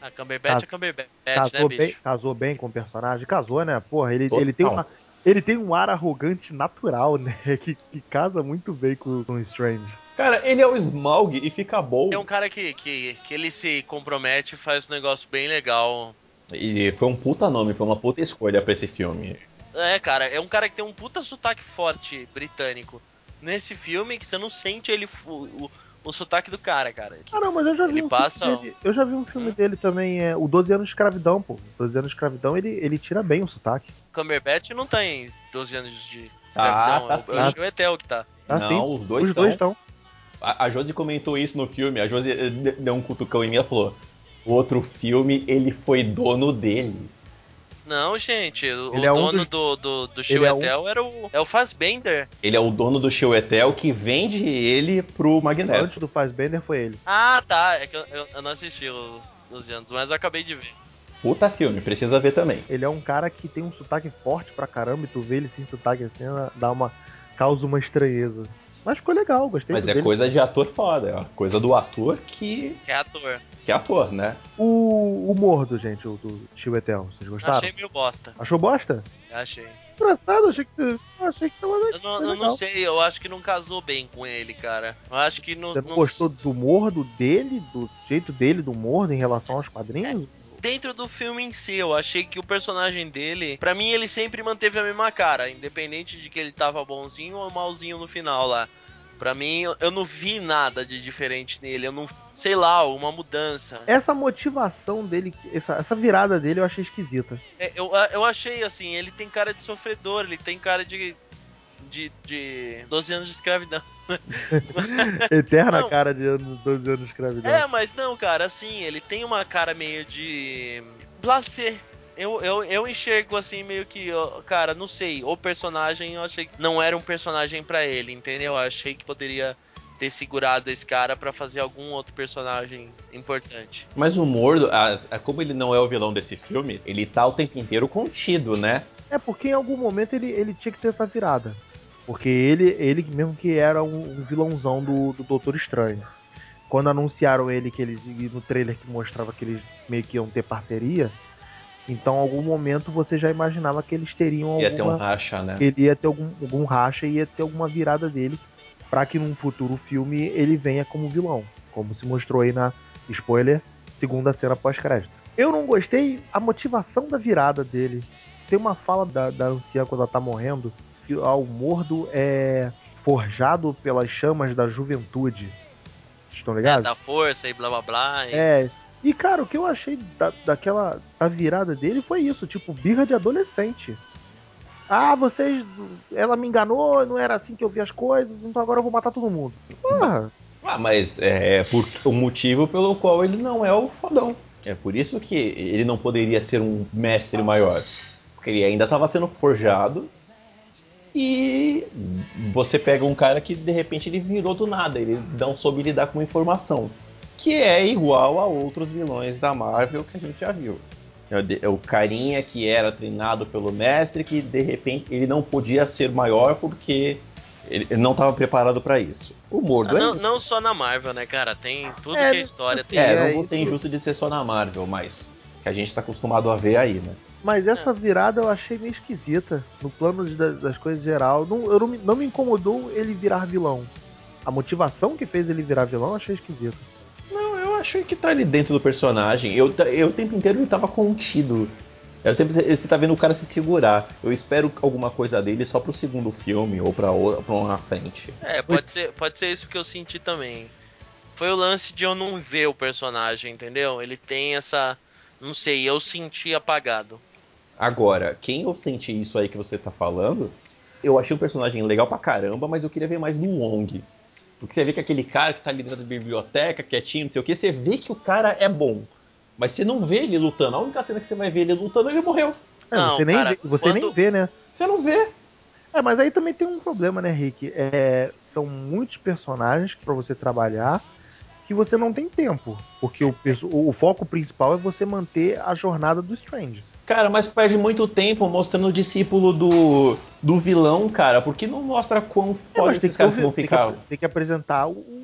A Cumberbatch Cas- é Cumberbatch, né, casou, bicho? bem, casou bem com o personagem? Casou, né? Porra, ele, Total. ele, tem, uma, ele tem um ar arrogante natural, né? <laughs> Que, que casa muito bem com, com o Strange. Cara, ele é o Smaug e fica bom. É um cara que, que, que ele se compromete e faz um negócio bem legal. E foi um puta nome, foi uma puta escolha pra esse filme. É, cara, é um cara que tem um puta sotaque forte britânico. Nesse filme que você não sente ele o, o, o sotaque do cara, cara. Ah, não, mas eu já vi Ele um passa filme um- dele. Eu já vi um filme Hum? dele também, é o 12 anos de escravidão, pô. 12 anos de escravidão, ele, ele tira bem o sotaque. Cumberbatch não tem 12 anos de Ah, escravidão. tá é o- é sim. o Chuetel que tá. Tá, Não, sim. os dois Os dois estão. A, a Josi comentou isso no filme, a Josi eh, de- deu um cutucão em mim e falou: o outro filme, ele foi dono dele. Não, gente, o, Ele o é um dono dos- do, do, do Ele é um- era o, é o Fassbender. Ele é o dono do Chiwetel que vende ele pro Magneto. Antes do Fassbender foi ele. Ah, tá. É que eu, eu- eu não assisti o 12 anos, mas eu acabei de ver. Puta filme, precisa ver também. Ele é um cara que tem um sotaque forte pra caramba e tu vê ele sem sotaque assim, dá uma. causa uma estranheza. Mas ficou legal, gostei Mas é dele. coisa de ator foda, é coisa do ator que, Que é ator. que é ator, né? O, o Mordo, gente, o do Chiwetel, vocês gostaram? Achei meio bosta. Achou bosta? Achei. Engraçado, achei que. Eu achei que tava Eu não, eu não sei, eu acho que não casou bem com ele, cara. Eu acho que não. Você não não- gostou do Mordo dele, do jeito dele do Mordo em relação aos quadrinhos? Dentro do filme em si, eu achei que o personagem dele, pra mim, ele sempre manteve a mesma cara, independente de que ele tava bonzinho ou malzinho no final lá. Pra mim, eu, eu não vi nada de diferente nele. Eu não. Sei lá, uma mudança. Essa motivação dele, essa, essa virada dele eu achei esquisita. É, eu, eu achei assim, ele tem cara de sofredor, ele tem cara de. De. de 12 anos de escravidão. <laughs> Eterna Não. cara de anos, 12 anos de escravidão. É, mas não, cara, assim, ele tem uma cara meio de. Blasé. Eu, eu, eu enxergo assim, meio que, cara, não sei, o personagem eu achei que não era um personagem pra ele, entendeu? Eu achei que poderia ter segurado esse cara pra fazer algum outro personagem importante. Mas o Mordo, a- a- como ele não é o vilão desse filme, ele tá o tempo inteiro contido, né? É porque em algum momento ele, ele tinha que ter essa virada. Porque ele, ele mesmo que era um, um vilãozão do, do Doutor Estranho. Quando anunciaram ele que eles. no trailer que mostrava que eles meio que iam ter parceria. Então em algum momento você já imaginava que eles teriam Ia ter um alguma. racha, né? ele ia ter algum, algum racha e ia ter alguma virada dele pra que num futuro filme ele venha como vilão, como se mostrou aí na spoiler segunda cena pós-crédito. Eu não gostei a motivação da virada dele. Tem uma fala da, da anciã quando ela tá morrendo que ah, o mordo é forjado pelas chamas da juventude. Vocês estão É, ligados? da força e blá blá blá. e- É. E, cara, o que eu achei da, daquela a virada dele foi isso, tipo, birra de adolescente. Ah, vocês. Ela me enganou, não era assim que eu vi as coisas, então agora eu vou matar todo mundo. Porra, Ah, mas é por o motivo pelo qual ele não é o fodão. É por isso que ele não poderia ser um mestre maior. Porque ele ainda estava sendo forjado. E você pega um cara que de repente ele virou do nada, ele não soube lidar com informação. Que é igual a outros vilões da Marvel que a gente já viu. É o é o carinha que era treinado pelo mestre, que de repente ele não podia ser maior porque ele não estava preparado para isso. O Ah, Mordo é não, isso. não só na Marvel, né, cara? Tem tudo É, que é história. Tem... É, É, não vou ser injusto de ser só na Marvel, mas que a gente tá acostumado a ver aí, né? Mas essa virada eu achei meio esquisita. No plano de- das, coisas geral. Não, eu não, me- não me incomodou ele virar vilão. A motivação que fez ele virar vilão eu achei esquisita. Não, eu achei que tá ali dentro do personagem. Eu, eu o tempo inteiro ele tava contido. Eu, o tempo- você tá vendo o cara se segurar. Eu espero alguma coisa dele só pro segundo filme ou pra, outra, pra uma frente. É, pode ser, pode ser isso que eu senti também. foi o lance de eu não ver o personagem, entendeu? Ele tem essa. Não sei, eu senti apagado. Agora, quem eu senti isso aí que você tá falando, eu achei o personagem legal pra caramba, mas eu queria ver mais do Wong. Porque você vê que aquele cara que tá ali dentro da biblioteca, quietinho, não sei o que, você vê que o cara é bom. Mas você não vê ele lutando. A única cena que você vai ver ele lutando, ele morreu. É, Não, você nem, cara, vê, você quando- nem vê, né? Você não vê. É, mas aí também tem um problema, né, Rick? É, são muitos personagens pra você trabalhar que você não tem tempo. Porque o, o foco principal é você manter a jornada do Strange. Cara, mas perde muito tempo mostrando o discípulo do, do vilão, cara. Porque não mostra quão É, mas tem esses caras vão tem que ficar. tem que apresentar o-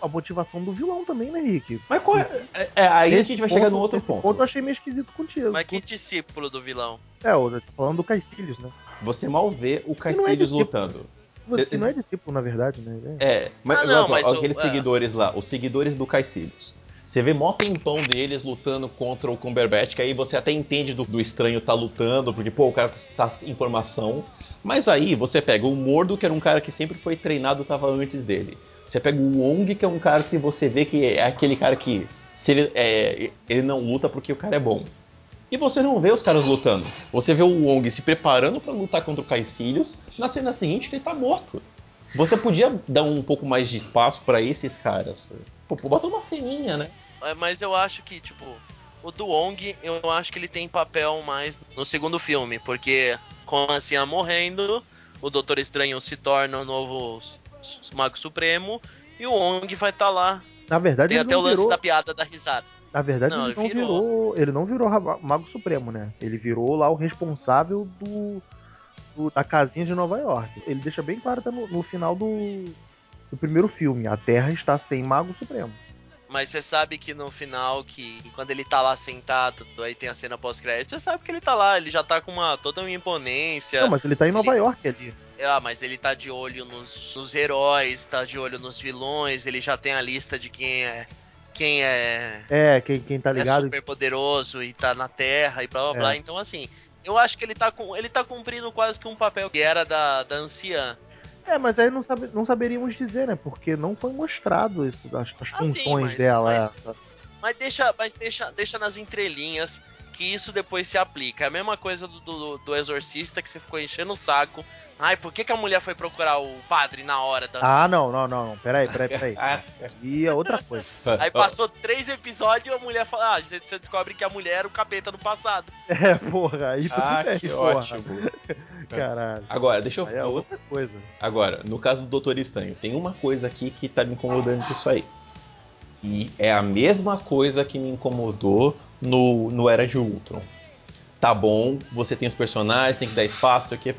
a motivação do vilão também, né, Rick? Mas qual é, é- é aí a Esse gente vai chegar ponto- no outro esse ponto. eu achei meio esquisito contigo. Mas que discípulo do vilão? É, eu tô falando do Caecilius, né? Você mal vê o não é lutando. Você não é discípulo, na verdade, né? É, mas, Ah, não, mas ó, o- aqueles é. seguidores lá, os seguidores do Caecilius. Você vê mó tempão deles lutando contra o Cumberbatch, que aí você até entende do, do estranho tá lutando, porque, pô, o cara tá em formação. Mas aí você pega o Mordo, que era um cara que sempre foi treinado, tava antes dele. Você pega o Wong, que é um cara que você vê que é aquele cara que se ele, é, ele não luta porque o cara é bom. E você não vê os caras lutando. Você vê o Wong se preparando pra lutar contra o Caecilius, na cena seguinte ele tá morto. Você podia dar um pouco mais de espaço pra esses caras. Pô, bota uma ceninha, né? É, Mas eu acho que, tipo, o do Wong, eu acho que ele tem papel mais no segundo filme, porque com a morrendo, o Doutor Estranho se torna o novo Mago Supremo e o Wong vai estar lá. Na verdade, Tem ele até não o lance virou... da piada da risada. Na verdade, Não, ele não virou. virou. Ele não virou Mago Supremo, né? Ele virou lá o responsável do, do- da casinha de Nova York. Ele deixa bem claro até no, no final do, do primeiro filme. A Terra está sem Mago Supremo. Mas você sabe que no final, que quando ele tá lá sentado, aí tem a cena pós-crédito, você sabe que ele tá lá, ele já tá com uma toda uma imponência. Não, mas ele tá em Nova Ele- York ali. Ah, mas ele tá de olho nos, nos heróis, tá de olho nos vilões, ele já tem a lista de quem é quem é, É, quem, quem tá é ligado. super poderoso e tá na Terra e blá blá É. blá. Então assim, eu acho que ele tá com ele tá cumprindo quase que um papel que era da, da anciã. É, mas aí não, sabe, não saberíamos dizer, né? Porque não foi mostrado isso, as, as Ah, sim, funções mas- dela. mas-. Mas deixa, mas deixa, deixa nas entrelinhas que isso depois se aplica. É a mesma coisa do, do, do exorcista que você ficou enchendo o saco. Ai, por que, que a mulher foi procurar o padre na hora da. Ah, não, não, não, não. Peraí, peraí, peraí. <laughs> Ah, E é outra coisa. <laughs> Aí passou três episódios e a mulher fala: Ah, você você descobre que a mulher era o capeta no passado. <laughs> É, porra, aí tudo Ah, bem, que porra. ótimo. Caralho. Agora, deixa eu. Aí é outra coisa. Agora, no caso do Doutor Estranho, tem uma coisa aqui que tá me incomodando disso aí. E é a mesma coisa que me incomodou no, no Era de Ultron. Tá bom, você tem os personagens, tem que dar espaço, isso aqui.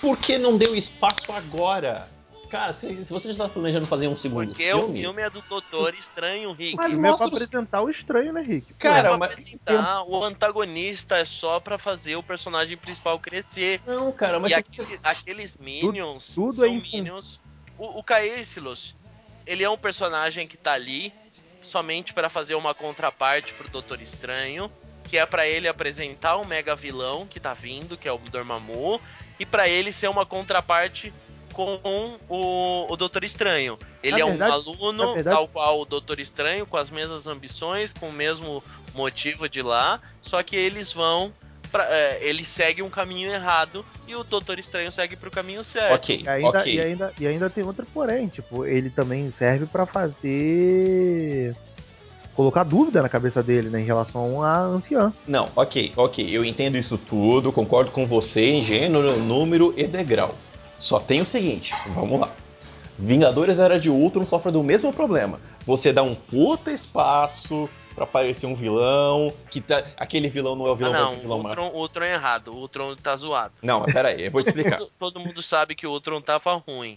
Por que não deu espaço agora? Cara, se, se você já tá planejando fazer um segundo Porque o filme é do Doutor Estranho, Rick. Mas Mas é pra apresentar o estranho, né, Rick? Cara, é pra mas- apresentar, o antagonista é só pra fazer o personagem principal crescer. Não, cara, mas e aquele- aqueles Minions tudo são é em- Minions. O, o ele é um personagem que tá ali somente para fazer uma contraparte pro Doutor Estranho, que é pra ele apresentar o mega vilão que tá vindo, que é o Dormammu, e pra ele ser uma contraparte com o, o Doutor Estranho. Ele Na é verdade- um aluno verdade- tal qual o Doutor Estranho, com as mesmas ambições, com o mesmo motivo de lá, só que eles vão pra, é, ele segue um caminho errado e o Doutor Estranho segue pro caminho certo. Ok, E ainda, ok. e, ainda, e ainda tem outra porém, tipo, ele também serve pra fazer. colocar dúvida na cabeça dele, né, em relação à anciã. Não, ok, ok, eu entendo isso tudo, concordo com você em gênero, número e degrau. Só tem o seguinte, vamos lá. Vingadores Era de Ultron sofre do mesmo problema. Você dá um puta espaço pra aparecer um vilão, que tá, aquele vilão não é o Ah, vilão, não, é o o vilão mais. Ultron, o Ultron é errado, o Ultron tá zoado. Não, mas pera aí, eu vou te explicar. Todo, <laughs> todo mundo sabe que o Ultron tava ruim.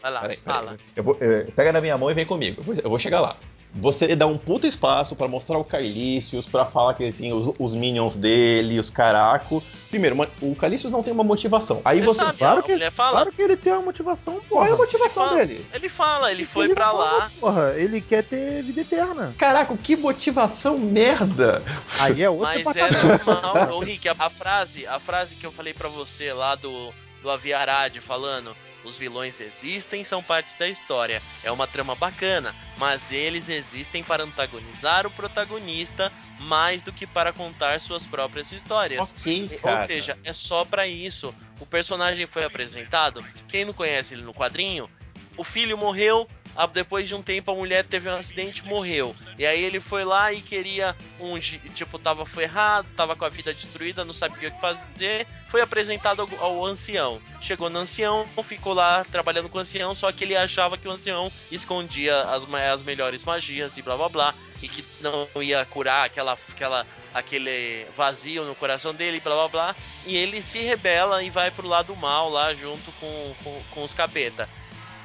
Vai lá, Peraí, peraí. fala. Eu vou, eh, pega na minha mão e vem comigo. Eu vou, eu vou chegar lá. Você dá um puta espaço pra mostrar o Caelicius, pra falar que ele tem os, os minions dele, os caracos. Primeiro, o Caelicius não tem uma motivação. Aí Você você. sabe, claro que- mulher fala. Claro que ele tem uma motivação, Qual é a motivação Ele fala. dele? Ele fala, ele foi Ele pra fala, lá. Porra, ele quer ter vida eterna. Caraca, que motivação merda! Aí é <laughs> outra Mas é caralho. normal, ô Rick, a, a frase, a frase que eu falei pra você lá do, do Aviarad falando, Os vilões existem, são parte da história. É uma trama bacana, mas eles existem para antagonizar o protagonista mais do que para contar suas próprias histórias. Ok, Ou seja, é só pra isso. O personagem foi apresentado. Quem não conhece ele no quadrinho, o filho morreu. Ah, Depois de um tempo a mulher teve um acidente e morreu. E aí ele foi lá e queria um. Tipo, tava ferrado, tava com a vida destruída, não sabia o que fazer. Foi apresentado ao, ao ancião. Chegou no ancião, ficou lá trabalhando com o ancião, só que ele achava que o ancião escondia as, as melhores magias e blá blá blá. E que não ia curar aquela, aquela, aquele vazio no coração dele, blá blá blá. E ele se rebela e vai pro lado mal lá junto com, com, com os capeta.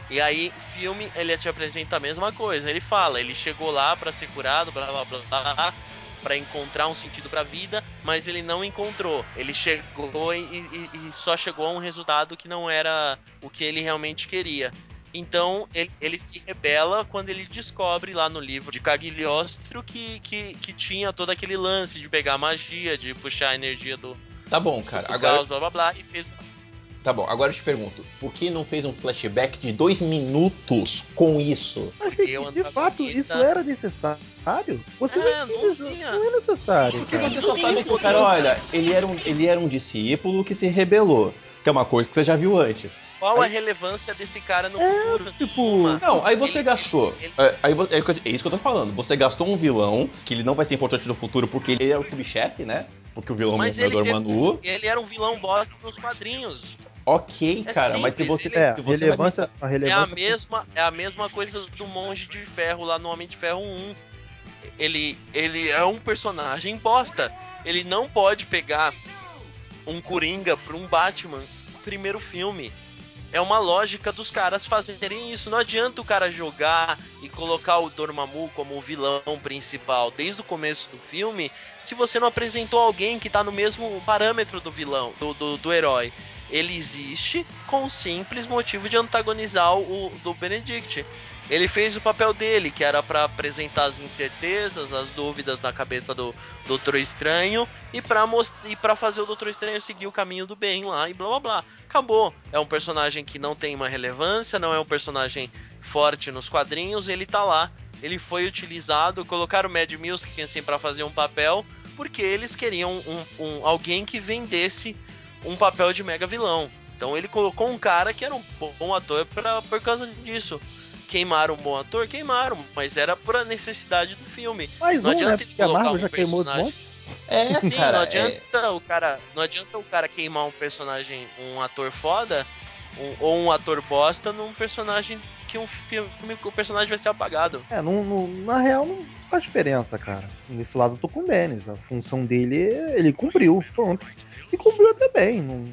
E aí, filme, ele te apresenta a mesma coisa. Ele fala, ele chegou lá pra ser curado, blá blá blá, blá para encontrar um sentido pra vida, mas ele não encontrou. Ele chegou e, e- e só chegou a um resultado que não era o que ele realmente queria. Então ele, ele se rebela quando ele descobre lá no livro de Cagliostro que, que, que tinha todo aquele lance de pegar magia, de puxar a energia do, Tá bom, cara. do Agora, caos, blá blá blá, e fez tá bom. Agora eu te pergunto, por que não fez um flashback de dois minutos com isso? Mas, gente, Eu, de fato, isso era necessário? Você É, não, não tinha. não é necessário. Porque cara. você só sabe que o cara, olha, ele era, um, ele era um discípulo que se rebelou. Que é uma coisa que você já viu antes. Qual a Aí- relevância desse cara no É, futuro? tipo. Não, aí você Ele- gastou. ele- É, aí é, é isso que eu tô falando. Você gastou um vilão, que ele não vai ser importante no futuro porque ele é o subchefe, né? Porque o vilão é o Manu. Ele era um vilão bosta nos quadrinhos. Ok, É cara, mas se simples, você. ele- É, se você vai relevância, a É a relevância mesma, é a mesma coisa do Monge de Ferro lá no Homem de Ferro 1. Ele, ele é um personagem bosta. Ele não pode pegar um Coringa pra um Batman primeiro filme. É uma lógica dos caras fazerem isso. Não adianta o cara jogar e colocar o Dormammu como o vilão principal desde o começo do filme, se você não apresentou alguém que tá no mesmo parâmetro do vilão, do, do, do herói. Ele existe com o simples motivo de antagonizar o do Benedict. Ele fez o papel dele, que era pra apresentar as incertezas, as dúvidas na cabeça do Doutor Estranho e pra fazer o Doutor Estranho seguir o caminho do bem lá e blá blá blá. Acabou. É um personagem que não tem uma relevância, não é um personagem forte nos quadrinhos, ele tá lá. Ele foi utilizado, colocaram o Mad Music assim pra fazer um papel, porque eles queriam um, um- alguém que vendesse um papel de mega vilão. Então ele colocou um cara que era um bom ator pra, por causa disso. Queimaram um bom ator? Queimaram, mas era por a necessidade do filme. Mais Não um, né? adianta ele Porque colocar Marvel um personagem. É, Sim, cara. não é- adianta o cara, não adianta o cara queimar um personagem, um ator foda, um- ou um ator bosta num personagem que um filme, o personagem vai ser apagado. É, não, não- na real não faz diferença, cara. Nesse lado eu tô com o Dennis. A função dele, ele cumpriu, pronto. E cumpriu até bem. Não,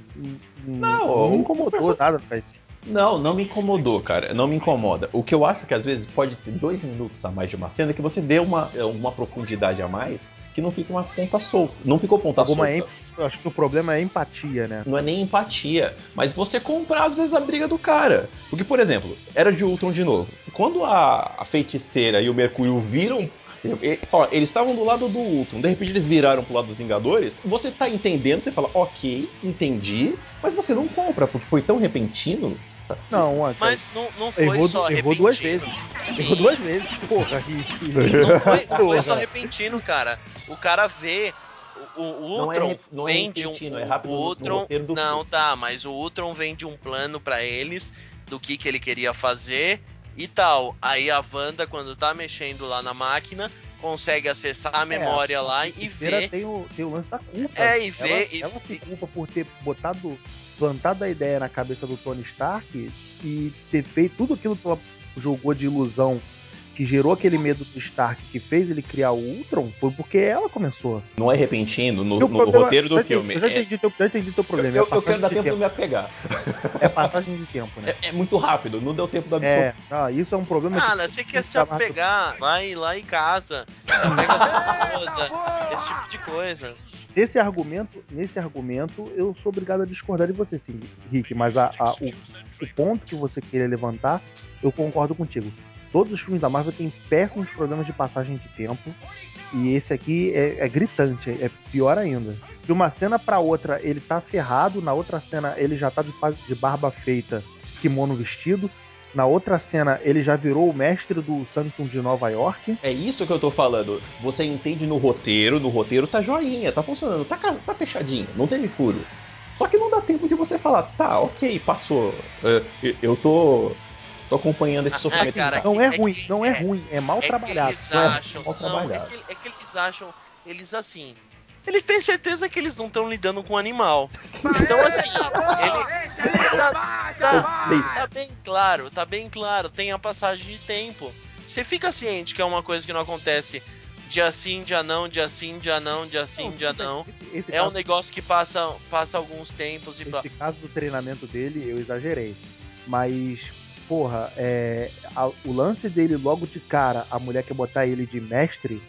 não, Não, me o- incomodou nada, cara. Não, não me incomodou, cara. Não me incomoda. O que eu acho que às vezes pode ter dois minutos a mais de uma cena que você dê uma, uma profundidade a mais que não fica uma ponta solta. Não ficou ponta Alguma solta. Eu acho que o problema é a empatia, né? Não é nem empatia, mas você comprar às vezes a briga do cara. Porque, por exemplo, era de Ultron de novo. Quando a, a feiticeira e o Mercúrio viram. Ó, eles estavam do lado do Ultron, de repente eles viraram pro lado dos Vingadores. Você tá entendendo, você fala, ok, entendi, mas você não compra, porque foi tão repentino. Não, ó, Mas não, não foi errou, só errou repentino. duas vezes. Sim. Errou duas vezes. Porra, que- Não foi, não foi só repentino, cara. O cara vê. O, o Não é Ultron não é vem de um. é rápido o no- no Ultron, não, tá, mas o Ultron vem de um plano pra eles do que, que ele queria fazer e tal. Aí a Wanda, quando tá mexendo lá na máquina, consegue acessar a memória lá e vê. Tem o, tem o lance da culpa. É, e vê- Ela, e- ela se culpa por ter botado, plantado a ideia na cabeça do Tony Stark e ter feito tudo aquilo que ela jogou de ilusão que gerou aquele medo do Stark que fez ele criar o Ultron foi porque ela começou. Não é repentino no, no problema- roteiro do já entendi- filme. Eu já É- entendi teu, já entendi teu problema. eu, é, eu quero dar tempo de me apegar. É passagem de tempo, né? <laughs> É, é muito rápido, não deu tempo da absorção. É, ah, isso é um problema. que- Cara, você quer se Tá apegar, vai lá em casa, se apega a sua esposa, esse tipo de coisa. Nesse argumento, nesse argumento, eu sou obrigado a discordar de você, sim, Rick. Mas a- a- o, o ponto que você queria levantar, eu concordo contigo. Todos os filmes da Marvel têm péssimos problemas de passagem de tempo. E esse aqui é, é gritante, é pior ainda. De uma cena pra outra, ele tá ferrado, na outra cena ele já tá de, de barba feita kimono vestido. Na outra cena, ele já virou o mestre do Sanctum de Nova York. É isso que eu tô falando. Você entende no roteiro, no roteiro tá joinha, tá funcionando, tá, tá fechadinho, não teve furo. Só que não dá tempo de você falar, tá, ok, passou. É, eu tô. Tô acompanhando esse Ah, sofrimento. cara, tá? Não é é ruim, que- não é, é- ruim, é mal é trabalhado. Que é acham, mal não, é trabalhado. que, é que eles acham, eles assim, eles têm certeza que eles não estão lidando com um animal. Então assim, ele tá, tá- tá bem claro, tá bem claro, tem a passagem de tempo. Você fica ciente que é uma coisa que não acontece dia sim, dia não, dia sim, dia não, dia sim, dia não. É um negócio que passa, passa alguns tempos e esse caso do treinamento dele, eu exagerei. Mas, porra, é, a- o lance dele logo de cara, a mulher quer botar ele de mestre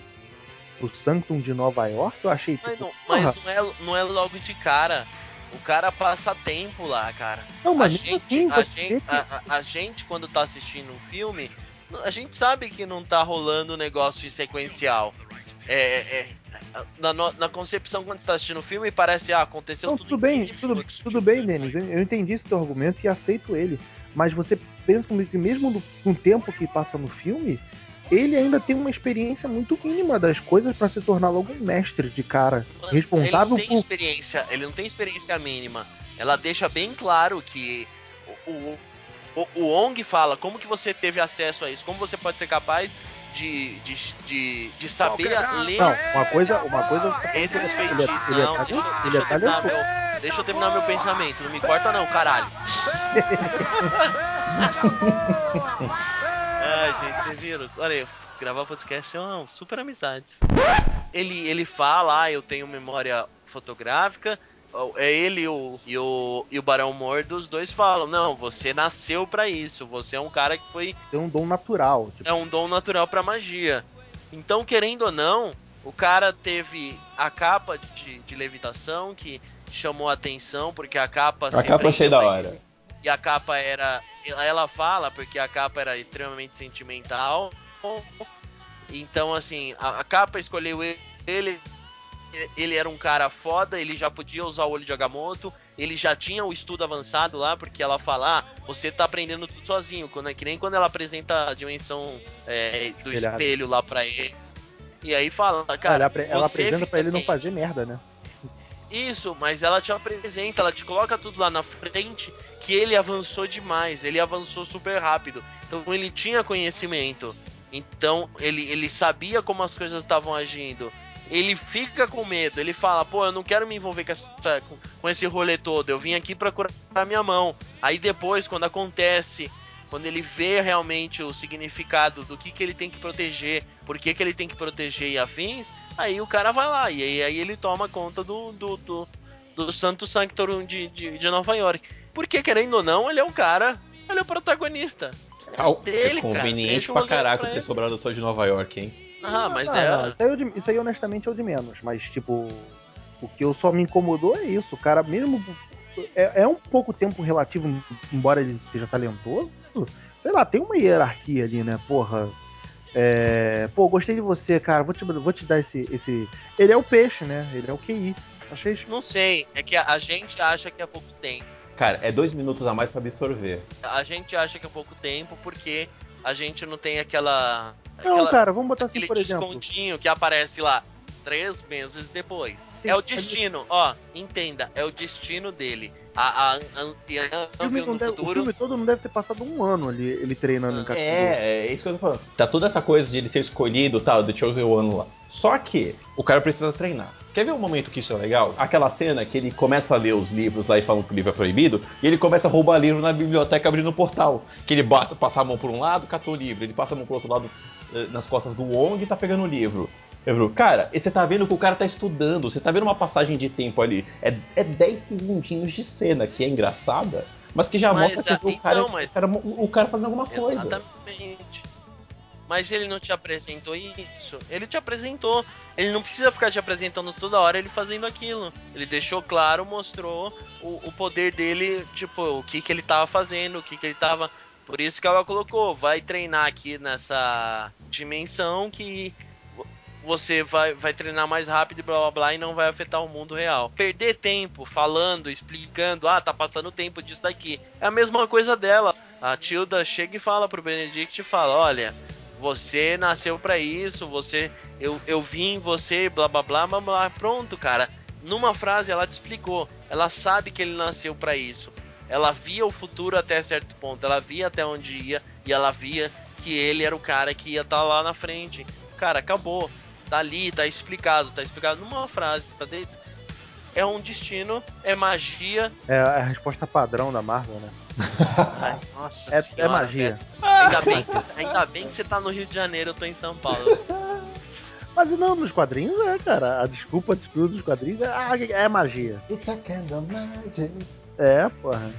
pro Sanctum de Nova York, eu achei Mas, tipo, não, porra, mas não, é, não é logo de cara. O cara passa tempo lá, cara. não, A mas mesmo gente, assim, a, gente, que- a, a- a gente, quando tá assistindo um filme, a gente sabe que não tá rolando um negócio sequencial. É, é- é- na, na concepção, quando você tá assistindo o filme, parece, ah, aconteceu Não, tudo tudo em bem, 15 tudo, tudo bem, Denis. Eu eu entendi esse teu argumento e aceito ele. Mas você pensa comigo que mesmo no, no tempo que passa no filme, ele ainda tem uma experiência muito mínima das coisas pra se tornar logo um mestre de cara. Responsável ele não tem por. experiência, ele não tem experiência mínima. Ela deixa bem claro que o, o, o, o Ong fala como que você teve acesso a isso, como você pode ser capaz de, de, de, de saber ler Não, uma coisa, uma coisa. esses ele é- feitiços. Ele é, Não, talentoso, deixa, ele deixa é eu terminar meu, deixa eu terminar meu pensamento. Não me corta não, caralho. Ai, gente, vocês viram? Olha, aí, gravar podcast é uma super amizade. Ele, ele fala, ah, eu tenho memória fotográfica. É ele o, e, o, e o Barão Mordo, os dois falam: Não, você nasceu pra isso. Você é um cara que foi. Tem um dom natural. Tipo, É um dom natural pra magia. Então, querendo ou não, o cara teve a capa de, de levitação que chamou a atenção, porque a capa A capa achei da hora. e a capa era. Ela fala porque a capa era extremamente sentimental. Então, assim, a, a capa escolheu ele. Ele era um cara foda, ele já podia usar o olho de Agamotto, ele já tinha o estudo avançado lá, porque ela fala, ah, você tá aprendendo tudo sozinho, quando, é que nem quando ela apresenta a dimensão é, do Espelhado. espelho lá pra ele. E aí fala, ela, cara, apre- ela apresenta pra ele não ciente. fazer merda, né? Isso, mas ela te apresenta, ela te coloca tudo lá na frente, que ele avançou demais, ele avançou super rápido. Então ele tinha conhecimento. Então ele, ele sabia como as coisas estavam agindo. Ele fica com medo, ele fala, pô, eu não quero me envolver com, essa- com- esse rolê todo, eu vim aqui pra curar minha mão. Aí depois, quando acontece, quando ele vê realmente o significado do que, que ele tem que proteger, por que, que ele tem que proteger e afins, aí o cara vai lá, e aí, aí ele toma conta do, do, do, do Santo Sanctorum de, de, de Nova York. Porque, querendo ou não, ele é o cara, ele é o protagonista. Au, dele, é cara, conveniente o pra caraca ter sobrado só de Nova York, hein? Ah, mas Ah, é. não, isso, aí, é de- isso aí, honestamente é o de menos. Mas, tipo, o que eu só me incomodou é isso. O cara, mesmo. É, é um pouco tempo relativo, embora ele seja talentoso. Sei lá, tem uma hierarquia ali, né? Porra. É, pô, gostei de você, cara. Vou te, vou te dar esse, esse. Ele é o peixe, né? Ele é o QI. Achei isso. Não sei, é que a, a gente acha que é pouco tempo. Cara, é dois minutos a mais pra absorver. A gente acha que é pouco tempo porque a gente não tem aquela. Não, aquela cara, vamos botar assim, aquele por exemplo. descontinho que aparece lá três meses depois. Sim, é o destino, ó, entenda, é o destino dele. A, a anciã O viu no deve, o futuro. filme todo não deve ter passado um ano ali, ele treinando em Katsudo. É, é isso que eu tô falando. Tá toda essa coisa de ele ser escolhido tal, do Chosen One lá. Só que o cara precisa treinar. Quer ver um momento que isso é legal? Aquela cena que ele começa a ler os livros lá e falam que o livro é proibido, e ele começa a roubar livro na biblioteca abrindo o portal. Que ele bata, passa a mão por um lado, catou o livro, ele passa a mão pro outro lado eh, nas costas do Wong e tá pegando o livro. Lembro, cara, e você tá vendo que o cara tá estudando, você tá vendo uma passagem de tempo ali. É, é 10 segundinhos de cena que é engraçada, mas que já Mas, mostra que ah, o, cara, então, mas- o, cara, o cara fazendo alguma coisa. Exatamente. Mas ele não te apresentou isso. Ele te apresentou. Ele não precisa ficar te apresentando toda hora ele fazendo aquilo. Ele deixou claro, mostrou o, o poder dele, tipo, o que, que ele tava fazendo, o que, que ele tava. Por isso que ela colocou, vai treinar aqui nessa dimensão que você vai, vai treinar mais rápido e blá blá blá e não vai afetar o mundo real. Perder tempo falando, explicando, ah, tá passando tempo disso daqui. É a mesma coisa dela. A Tilda chega e fala pro Benedict e fala: Olha, você nasceu para isso, você. Eu, eu vi em você, blá blá blá blá blá. Pronto, cara. Numa frase ela te explicou. Ela sabe que ele nasceu para isso. Ela via o futuro até certo ponto. Ela via até onde ia e ela via que ele era o cara que ia estar tá lá na frente. Cara, acabou. Tá ali, tá explicado, tá explicado numa frase, tá de... É um destino, é magia. É a resposta padrão da Marvel, né? Ai, nossa É, senhora, é magia. Ainda bem, que, ainda bem que você tá no Rio de Janeiro, eu tô em São Paulo. Mas não, nos quadrinhos é, cara. A desculpa de tudo dos quadrinhos é, ah, é magia. It's a kind of magic. É, porra.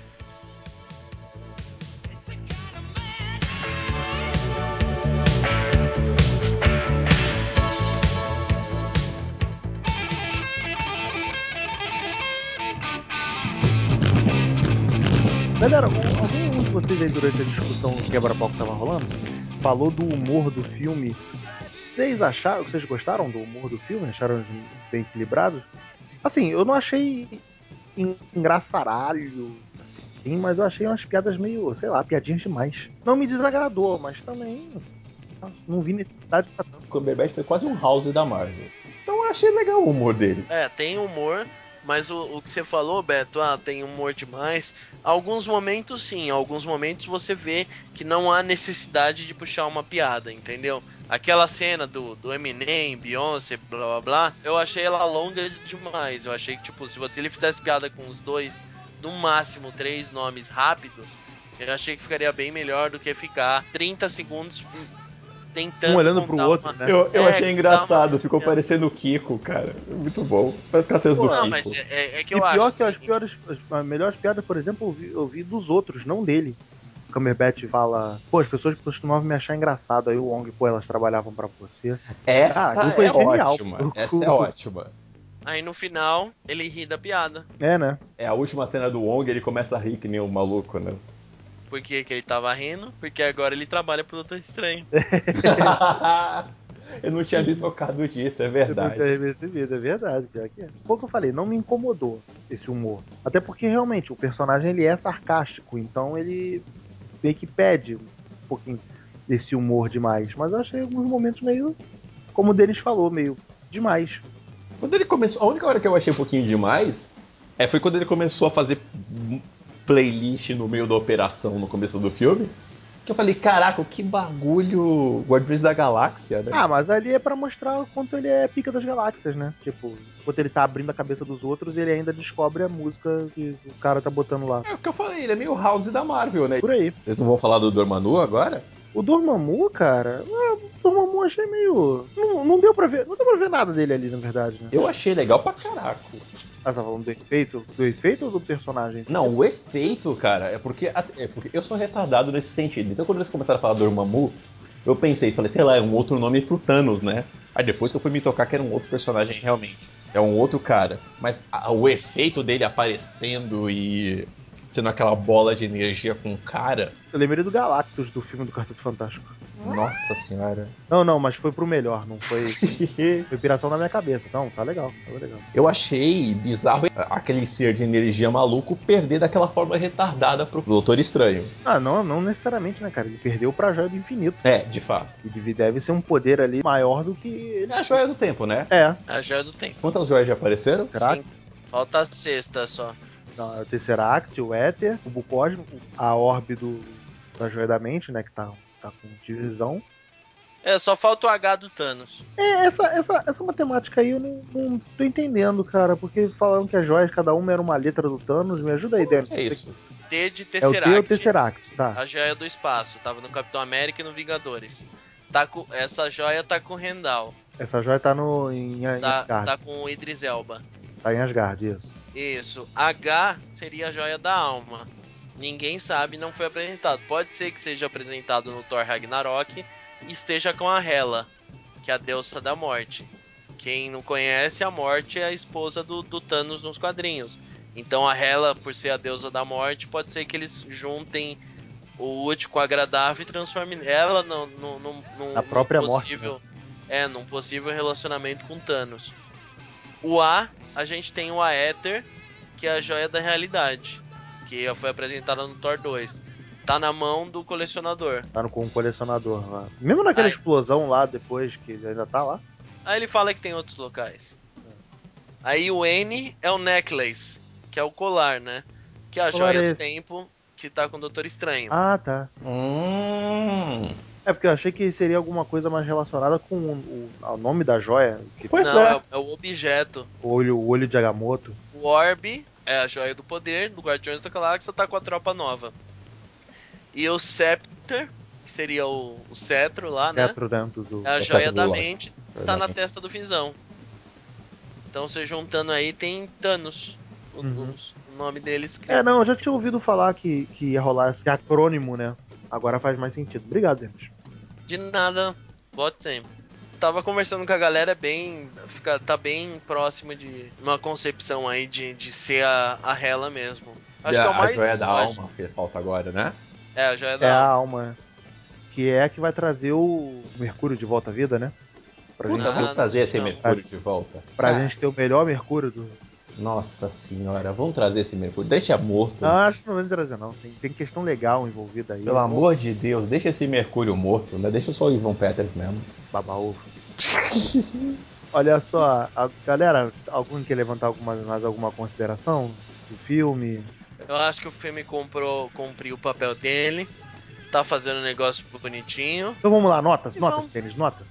Galera, um- algum de vocês aí durante a discussão do quebra-pau que tava rolando falou do humor do filme. Vocês acharam, vocês gostaram do humor do filme? Acharam bem equilibrados? Assim, eu não achei en- engraçaralho, sim, mas eu achei umas piadas meio, sei lá, piadinhas demais. Não me desagradou, mas também não vi necessidade pra tanto. O Cumberbatch foi quase um House da Marvel. Então eu achei legal o humor dele. É, tem humor, mas o, o que você falou, Beto, ah, tem humor demais. Alguns momentos sim, alguns momentos você vê que não há necessidade de puxar uma piada, entendeu? Aquela cena do, do Eminem, Beyoncé, blá blá blá, eu achei ela longa demais. Eu achei que, tipo, se você ele fizesse piada com os dois, no máximo três nomes rápidos, eu achei que ficaria bem melhor do que ficar 30 segundos tentando. Um olhando pro outro, uma- né? Eu, eu É, achei engraçado, uma- ficou parecendo o Kiko, cara. Muito bom. Parece que as cenas do Não, Kiko. mas é, é- é que e eu pior acho. que as assim, piores, as melhores piadas, por exemplo, eu vi, eu vi dos outros, não dele. O Cumberbatch fala, pô, as pessoas costumavam me achar engraçado, aí o Wong, pô, elas trabalhavam pra você. Essa Ah, é genial. ótima. Essa é ótima. Aí no final, ele ri da piada. É, né? É a última cena do Wong, ele começa a rir que nem um maluco, né? Por que, que ele tava rindo? Porque agora ele trabalha pro Doutor Estranho. <laughs> eu não tinha me tocado disso, é Eu não verdade. tinha recebido, é verdade, pior que é. Pouco eu falei, não me incomodou esse humor. Até porque realmente o personagem ele é sarcástico, então ele meio que pede um pouquinho desse humor demais. Mas eu achei alguns momentos meio, como o deles falou, meio demais. Quando ele começou, a única hora que eu achei um pouquinho demais é foi quando ele começou a fazer playlist no meio da operação no começo do filme. Que eu falei, caraca, que bagulho Guardiões da Galáxia, né? Ah, mas ali é pra mostrar o quanto ele é pica das galáxias, né? Tipo, enquanto ele tá abrindo a cabeça dos outros, ele ainda descobre a música que o cara tá botando lá. É o que eu falei, ele é meio House da Marvel, né? Por aí. Vocês não vão falar do Dormammu agora? O Dormammu, cara, ah, o Dormammu achei meio. Não, não deu pra ver. Não deu pra ver nada dele ali, na verdade, né? Eu achei legal pra caraca. Ah, tá falando do efeito? Do efeito ou do personagem? Não, o efeito, cara, é porque, é porque eu sou retardado nesse sentido. Então quando eles começaram a falar do Dormammu, eu pensei, falei, sei lá, é um outro nome pro Thanos, né? Aí depois que eu fui me tocar que era um outro personagem realmente. É um outro cara. Mas a- o efeito dele aparecendo e sendo aquela bola de energia com o cara. Eu lembrei do Galactus do filme do Quarteto Fantástico. Nossa senhora. Não, não, mas foi pro melhor, não foi. <laughs> Foi piração na minha cabeça. Não, tá legal, tá legal. Eu achei bizarro aquele ser de energia maluco perder daquela forma retardada pro Doutor Estranho. Ah, não, não necessariamente, né, cara? Ele perdeu pra joia do infinito. É, de fato. E deve- ser um poder ali maior do que ele. É a joia do tempo, né? É, A joia do tempo. Quantas joias já apareceram? será? Sim. Falta a sexta só. Não, é o Tesseract, o Éter, o Bucósmico, a orbe do, da joia da mente, né, que tá, tá com divisão. É, só falta o H do Thanos. É, essa, essa, essa matemática aí eu não, não tô entendendo, cara, porque falaram que as joias, cada uma era uma letra do Thanos. Me ajuda aí, Dani. É isso. T de É o T ou Tesseract. Tesseract, tá. a joia do espaço. Tava no Capitão América e no Vingadores. Tá com, essa joia tá com o Rendal. Essa joia tá no, em, em Tá, Asgard. tá com o Idris Elba. Tá em Asgard, isso. Isso. H seria a joia da alma. Ninguém sabe, não foi apresentado. Pode ser que seja apresentado no Thor Ragnarok e esteja com a Hela, que é a deusa da morte. Quem não conhece, a morte é a esposa do, do Thanos nos quadrinhos. Então a Hela, por ser a deusa da morte, pode ser que eles juntem o útil com o agradável e transformem ela no, no, no, no- Na própria morte, possível. É, num possível relacionamento com Thanos. O A, a gente tem o Aether, que é a joia da realidade, que foi apresentada no Thor 2. Tá na mão do colecionador. Tá no- com um colecionador lá. Mesmo naquela Ai. explosão lá depois, que ele ainda tá lá. Aí ele fala que tem outros locais. Aí o N é o necklace, que é o colar, né? Que é a Colar joia é do esse? tempo que tá com o Doutor Estranho. Ah, tá. Hum. É porque eu achei que seria alguma coisa mais relacionada com o, o- o nome da joia. Que Pois Não, é. é. o- é o objeto. o olho, o olho de Agamotto. O Orb é a joia do poder do Guardiões da Galáxia, tá com a tropa nova. E o Scepter, que seria o, o cetro lá, né? Cetro dentro do. É a o joia da mente, tá Verdade. na testa do Visão. Então você juntando aí tem Thanos. O, Uhum. os- o nome dele escrito. É, não, eu já tinha ouvido falar que, que ia rolar esse acrônimo, né? Agora faz mais sentido. Obrigado, Denis. De nada, vote sempre. Tava conversando com a galera, é bem. Fica, tá bem próximo de uma concepção aí de, de ser a, a Hela mesmo. Acho que é o mais. a joia da lógico. alma, que falta agora, né? É, a joia da É a alma. alma. Que é a que vai trazer o Mercúrio de volta à vida, né? Pra, Puta, gente, Ah, trazer não, esse não. Mercúrio de volta. pra Cara, gente ter o melhor Mercúrio do. Nossa senhora, vamos trazer esse Mercúrio. Deixa morto. Ah, acho que não vai trazer, não. Tem, tem questão legal envolvida aí. Pelo amor de Deus, deixa esse Mercúrio morto, né? Deixa só o Ivan Peters mesmo. Babaúvo. Olha só, a, galera, algum quer levantar alguma, mais alguma consideração do filme? Eu acho que o filme comprou, cumpriu o papel dele. Tá fazendo um negócio bonitinho. Então vamos lá, notas, E notas, vamos. tênis, notas.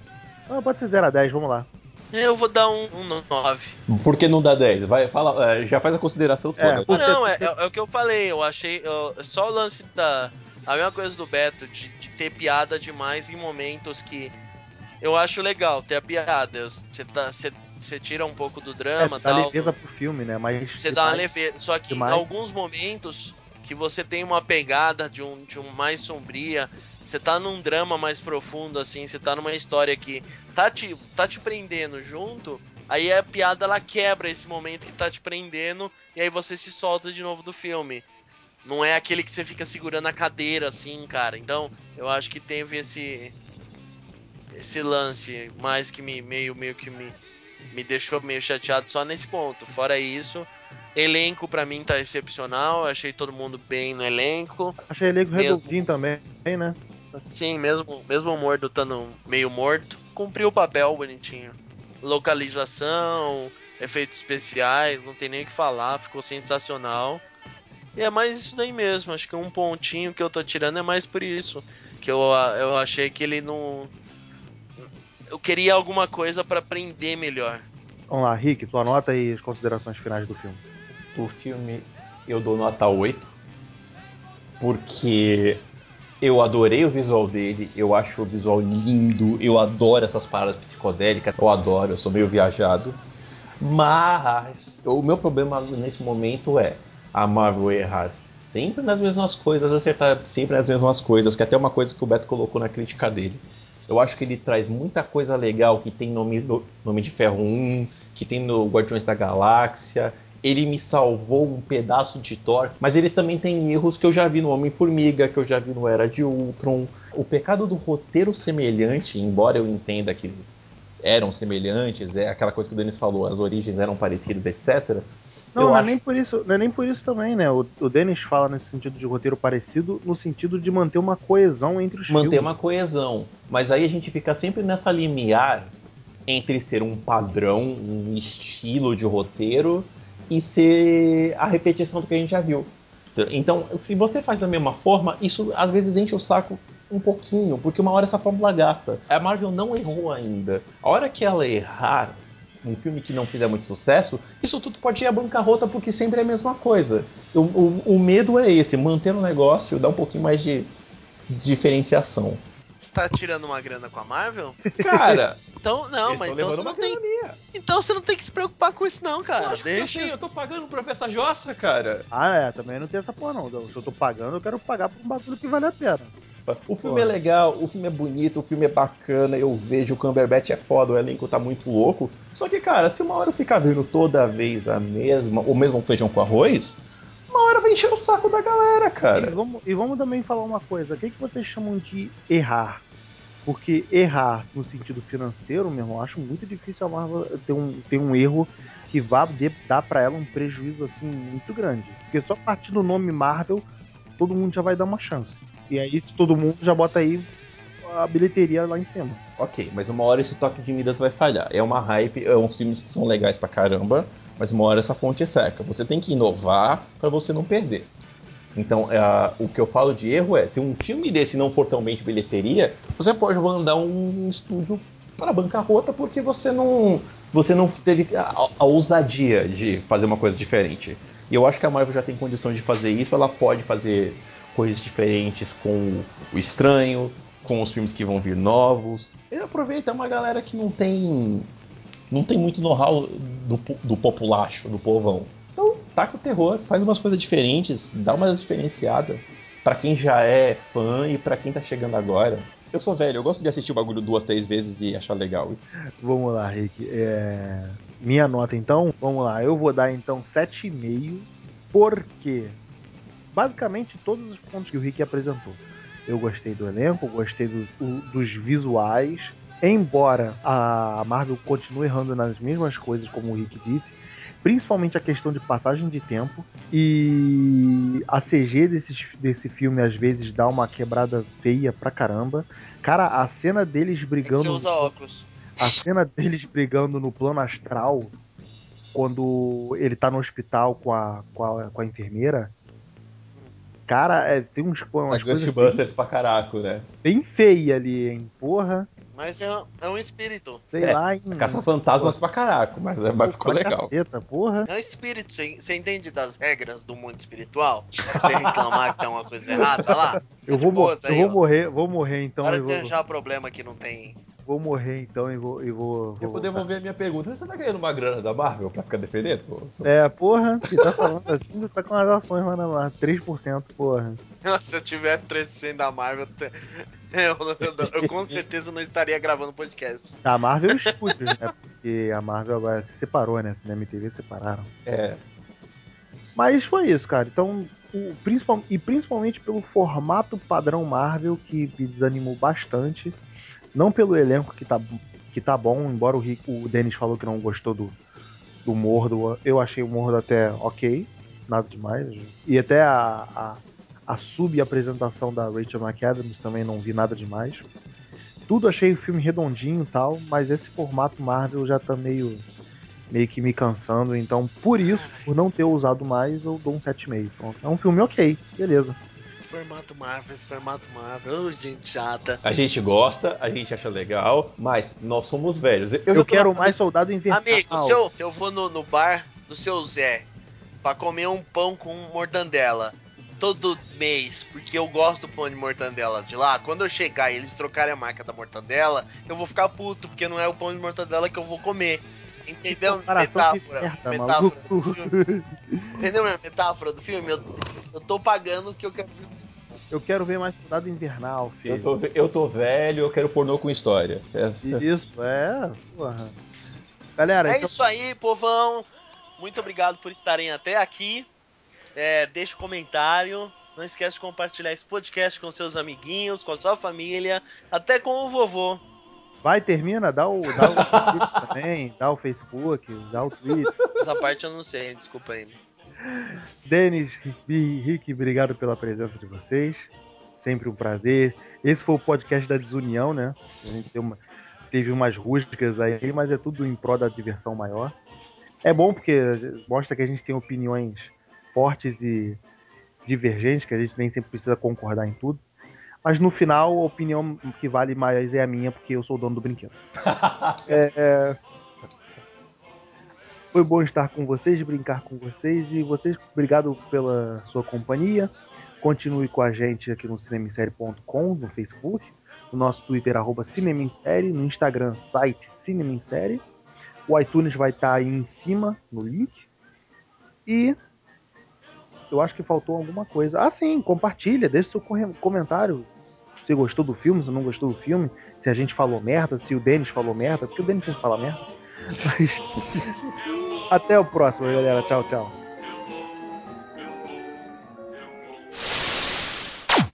Ah, pode ser 0 a 10, vamos lá. Eu vou dar um, um 9. Por que não dá 10? Vai, fala, é, já faz a consideração toda. É, Ah, Porque- não, é, é- é o que eu falei. Eu achei. eu- só o lance da. A mesma coisa do Beto, de, de ter piada demais em momentos que. Eu acho legal ter a piada. Você tá, você- você tira um pouco do É, drama dá tal. leveza pro filme, né? Mas Você dá uma leveza. Só que demais. em alguns momentos que você tem uma pegada de um, de um mais sombria, você tá num drama mais profundo, assim, você tá numa história que tá te, tá te prendendo junto, aí a piada ela quebra esse momento que tá te prendendo, e aí você se solta de novo do filme. Não é aquele que você fica segurando a cadeira, assim, cara. Então, eu acho que teve esse. Esse lance mais que me meio, meio que me, me deixou meio chateado só nesse ponto. Fora isso, elenco pra mim tá excepcional. Achei todo mundo bem no elenco. Achei elenco Mesmo. redondinho também, né? Sim, mesmo, mesmo o morto estando meio morto, cumpriu o papel bonitinho. Localização, efeitos especiais, não tem nem o que falar, ficou sensacional. E é mais isso daí mesmo, acho que um pontinho que eu tô tirando é mais por isso. Que eu, eu achei que ele não. Eu queria alguma coisa pra aprender melhor. Vamos lá, Rick, tua nota e as considerações finais do filme. O filme eu dou nota 8. Porque eu adorei o visual dele, eu acho o visual lindo, eu adoro essas paradas psicodélicas, eu adoro, eu sou meio viajado. Mas o meu problema nesse momento é a Marvel errar sempre nas mesmas coisas, acertar sempre nas mesmas coisas, que é até uma coisa que o Beto colocou na crítica dele. Eu acho que ele traz muita coisa legal que tem no no Nome de Ferro 1, que tem no Guardiões da Galáxia. Ele me salvou um pedaço de Thor, mas ele também tem erros que eu já vi no Homem-Formiga, que eu já vi no Era de Ultron. O pecado do roteiro semelhante, embora eu entenda que eram semelhantes, é aquela coisa que o Denis falou, as origens eram parecidas, etc. Não, eu não é, acho nem por isso, não é nem por isso também, né? O, o Dennis fala nesse sentido de roteiro parecido, no sentido de manter uma coesão entre os manter filmes. uma coesão. Mas aí a gente fica sempre nessa limiar entre ser um padrão, um estilo de roteiro e ser a repetição do que a gente já viu. Então, se você faz da mesma forma, isso às vezes enche o saco um pouquinho, porque uma hora essa fórmula gasta. A Marvel não errou ainda. A hora que ela errar um filme que não fizer muito sucesso, isso tudo pode ir à bancarrota porque sempre é a mesma coisa. O, o, o medo é esse, manter o negócio, dar um pouquinho mais de diferenciação. Você tá tirando uma grana com a Marvel? Cara, Então, não, mas tão então você não tem. Então você não tem que se preocupar com isso, não, cara. Eu Deixa. sei, eu tô pagando pra ver essa jossa, cara. Ah, é, também não tem essa porra não. Se eu tô pagando, eu quero pagar por um bagulho que vale a pena. O filme é legal, o filme é bonito, o filme é bacana, eu vejo o Cumberbatch é foda, o elenco tá muito louco. Só que, cara, se uma hora eu ficar vendo toda vez a mesma, ou mesmo feijão com arroz, uma hora vai encher o saco da galera, E cara. vamos, e vamos também falar uma coisa. O que, que vocês chamam de errar? Porque errar no sentido financeiro, meu irmão, eu acho muito difícil a Marvel ter um, ter um erro que vá de- dar pra ela um prejuízo assim muito grande. Porque só a partir do nome Marvel, todo mundo já vai dar uma chance. E aí todo mundo já bota aí a bilheteria lá em cima. Ok, mas uma hora esse toque de Midas vai falhar. É uma hype, é uns filmes que são legais pra caramba, mas uma hora essa fonte seca. Você tem que inovar pra você não perder. Então, é, o que eu falo de erro é, se um filme desse não for tão bem de bilheteria, você pode mandar um estúdio para bancarrota porque você não, você não teve a, a ousadia de fazer uma coisa diferente. E eu acho que a Marvel já tem condições de fazer isso, ela pode fazer coisas diferentes com o estranho, com os filmes que vão vir novos. E aproveita uma galera que não tem não tem muito know-how do, do populacho, do povão. Então, taca o terror, faz umas coisas diferentes, dá umas diferenciadas pra quem já é fã e pra quem tá chegando agora. Eu sou velho, eu gosto de assistir o bagulho duas, três vezes e achar legal. Vamos lá, Rick. É, Minha nota então, vamos lá. Eu vou dar então 7,5, porque basicamente todos os pontos que o Rick apresentou. Eu gostei do elenco, gostei do- o- dos visuais. Embora a Marvel continue errando nas mesmas coisas, como o Rick disse, principalmente a questão de passagem de tempo. E a CG desse, desse filme às vezes dá uma quebrada feia pra caramba. Cara, a cena deles brigando. você usa óculos. A cena deles brigando no plano astral, quando ele tá no hospital com a, com a, com a enfermeira. Cara, é, tem uns, Tá umas coisas bem, Ghostbusters pra caraco, né? bem feias ali, hein? Porra, Mas é, é um espírito. sei É, lá, hein? Caça fantasmas pra caraco, mas, mas ficou legal. caceta, porra. É um espírito. Você entende das regras do mundo espiritual? Você reclamar que tem uma coisa errada lá? Eu vou, eu aí, vou morrer, vou morrer então Para de vou, arranjar problema que não tem. Vou morrer então e vou. E vou, Eu vou devolver a minha pergunta. Você tá querendo uma grana da Marvel pra ficar defendendo? Pô, É, porra, se tá falando assim, você tá com as ações lá na Marvel. 3%, porra. Se eu tivesse 3% da Marvel, eu, <laughs> eu- eu- eu com <laughs> certeza não estaria gravando podcast. A Marvel Studios, né? Porque a Marvel agora se separou, né? Cinema e TV separaram. É, Mas foi isso, cara. Então, o, principal, e principalmente pelo formato padrão Marvel, que me desanimou bastante. Não pelo elenco que tá, que tá bom, embora o, o Denis falou que não gostou do, do Mordo. Eu achei o Mordo até ok, nada demais. E até a, a, a sub-apresentação da Rachel McAdams também não vi nada demais. Tudo achei o filme redondinho e tal, mas esse formato Marvel já tá meio meio que me cansando, então por isso, por não ter usado mais, eu dou um 7,5. Pronto. É um filme ok, beleza. Formato Marvel, esse formato Marvel, ô, gente chata. a gente gosta, a gente acha legal, mas nós somos velhos. Eu, Eu, quero na- mais Soldado Invernal. Amigo, se eu, se eu vou no, no bar do seu Zé pra comer um pão com mortandela todo mês, porque eu gosto do pão de mortandela de lá, quando eu chegar e eles trocarem a marca da mortandela, eu vou ficar puto, porque não é o pão de mortandela que eu vou comer. Entendeu? De Metáfora. merda, metáfora do filme. Entendeu minha metáfora do filme? Eu, eu tô pagando o que eu quero. Eu quero ver mais Soldado Invernal, Eu filho. tô, eu tô velho, eu quero pornô com história. É. Isso, é, porra. Galera, É então, isso aí, povão. Muito obrigado por estarem até aqui. É, deixa o comentário. Não esquece de compartilhar esse podcast com seus amiguinhos, com a sua família, até com o vovô. vai, termina, dá o, dá o <laughs> também, dá o Facebook, dá o Twitter. Essa parte eu não sei, desculpa aí. Denis e Rick, obrigado pela presença de vocês. Sempre um prazer. Esse foi o podcast da desunião, né? A gente teve, uma- teve umas rústicas aí, mas é tudo em prol da diversão maior. É bom porque mostra que a gente tem opiniões fortes e divergentes, que a gente nem sempre precisa concordar em tudo. Mas no final, a opinião que vale mais é a minha, porque eu sou o dono do brinquedo. <laughs> É, é, Foi bom estar com vocês, brincar com vocês e vocês, obrigado pela sua companhia. Continue com a gente aqui no cinemissérie.com, no Facebook, no nosso Twitter, arroba Cinemissérie, no Instagram, site Cinemissérie. O iTunes vai estar aí em cima, no link. E eu acho que faltou alguma coisa. Ah, sim, compartilha, deixa seu comentário. Se gostou do filme, se não gostou do filme, se a gente falou merda, se o Denis falou merda, porque o Denis sempre fala merda. Até o próximo, galera. Tchau, tchau.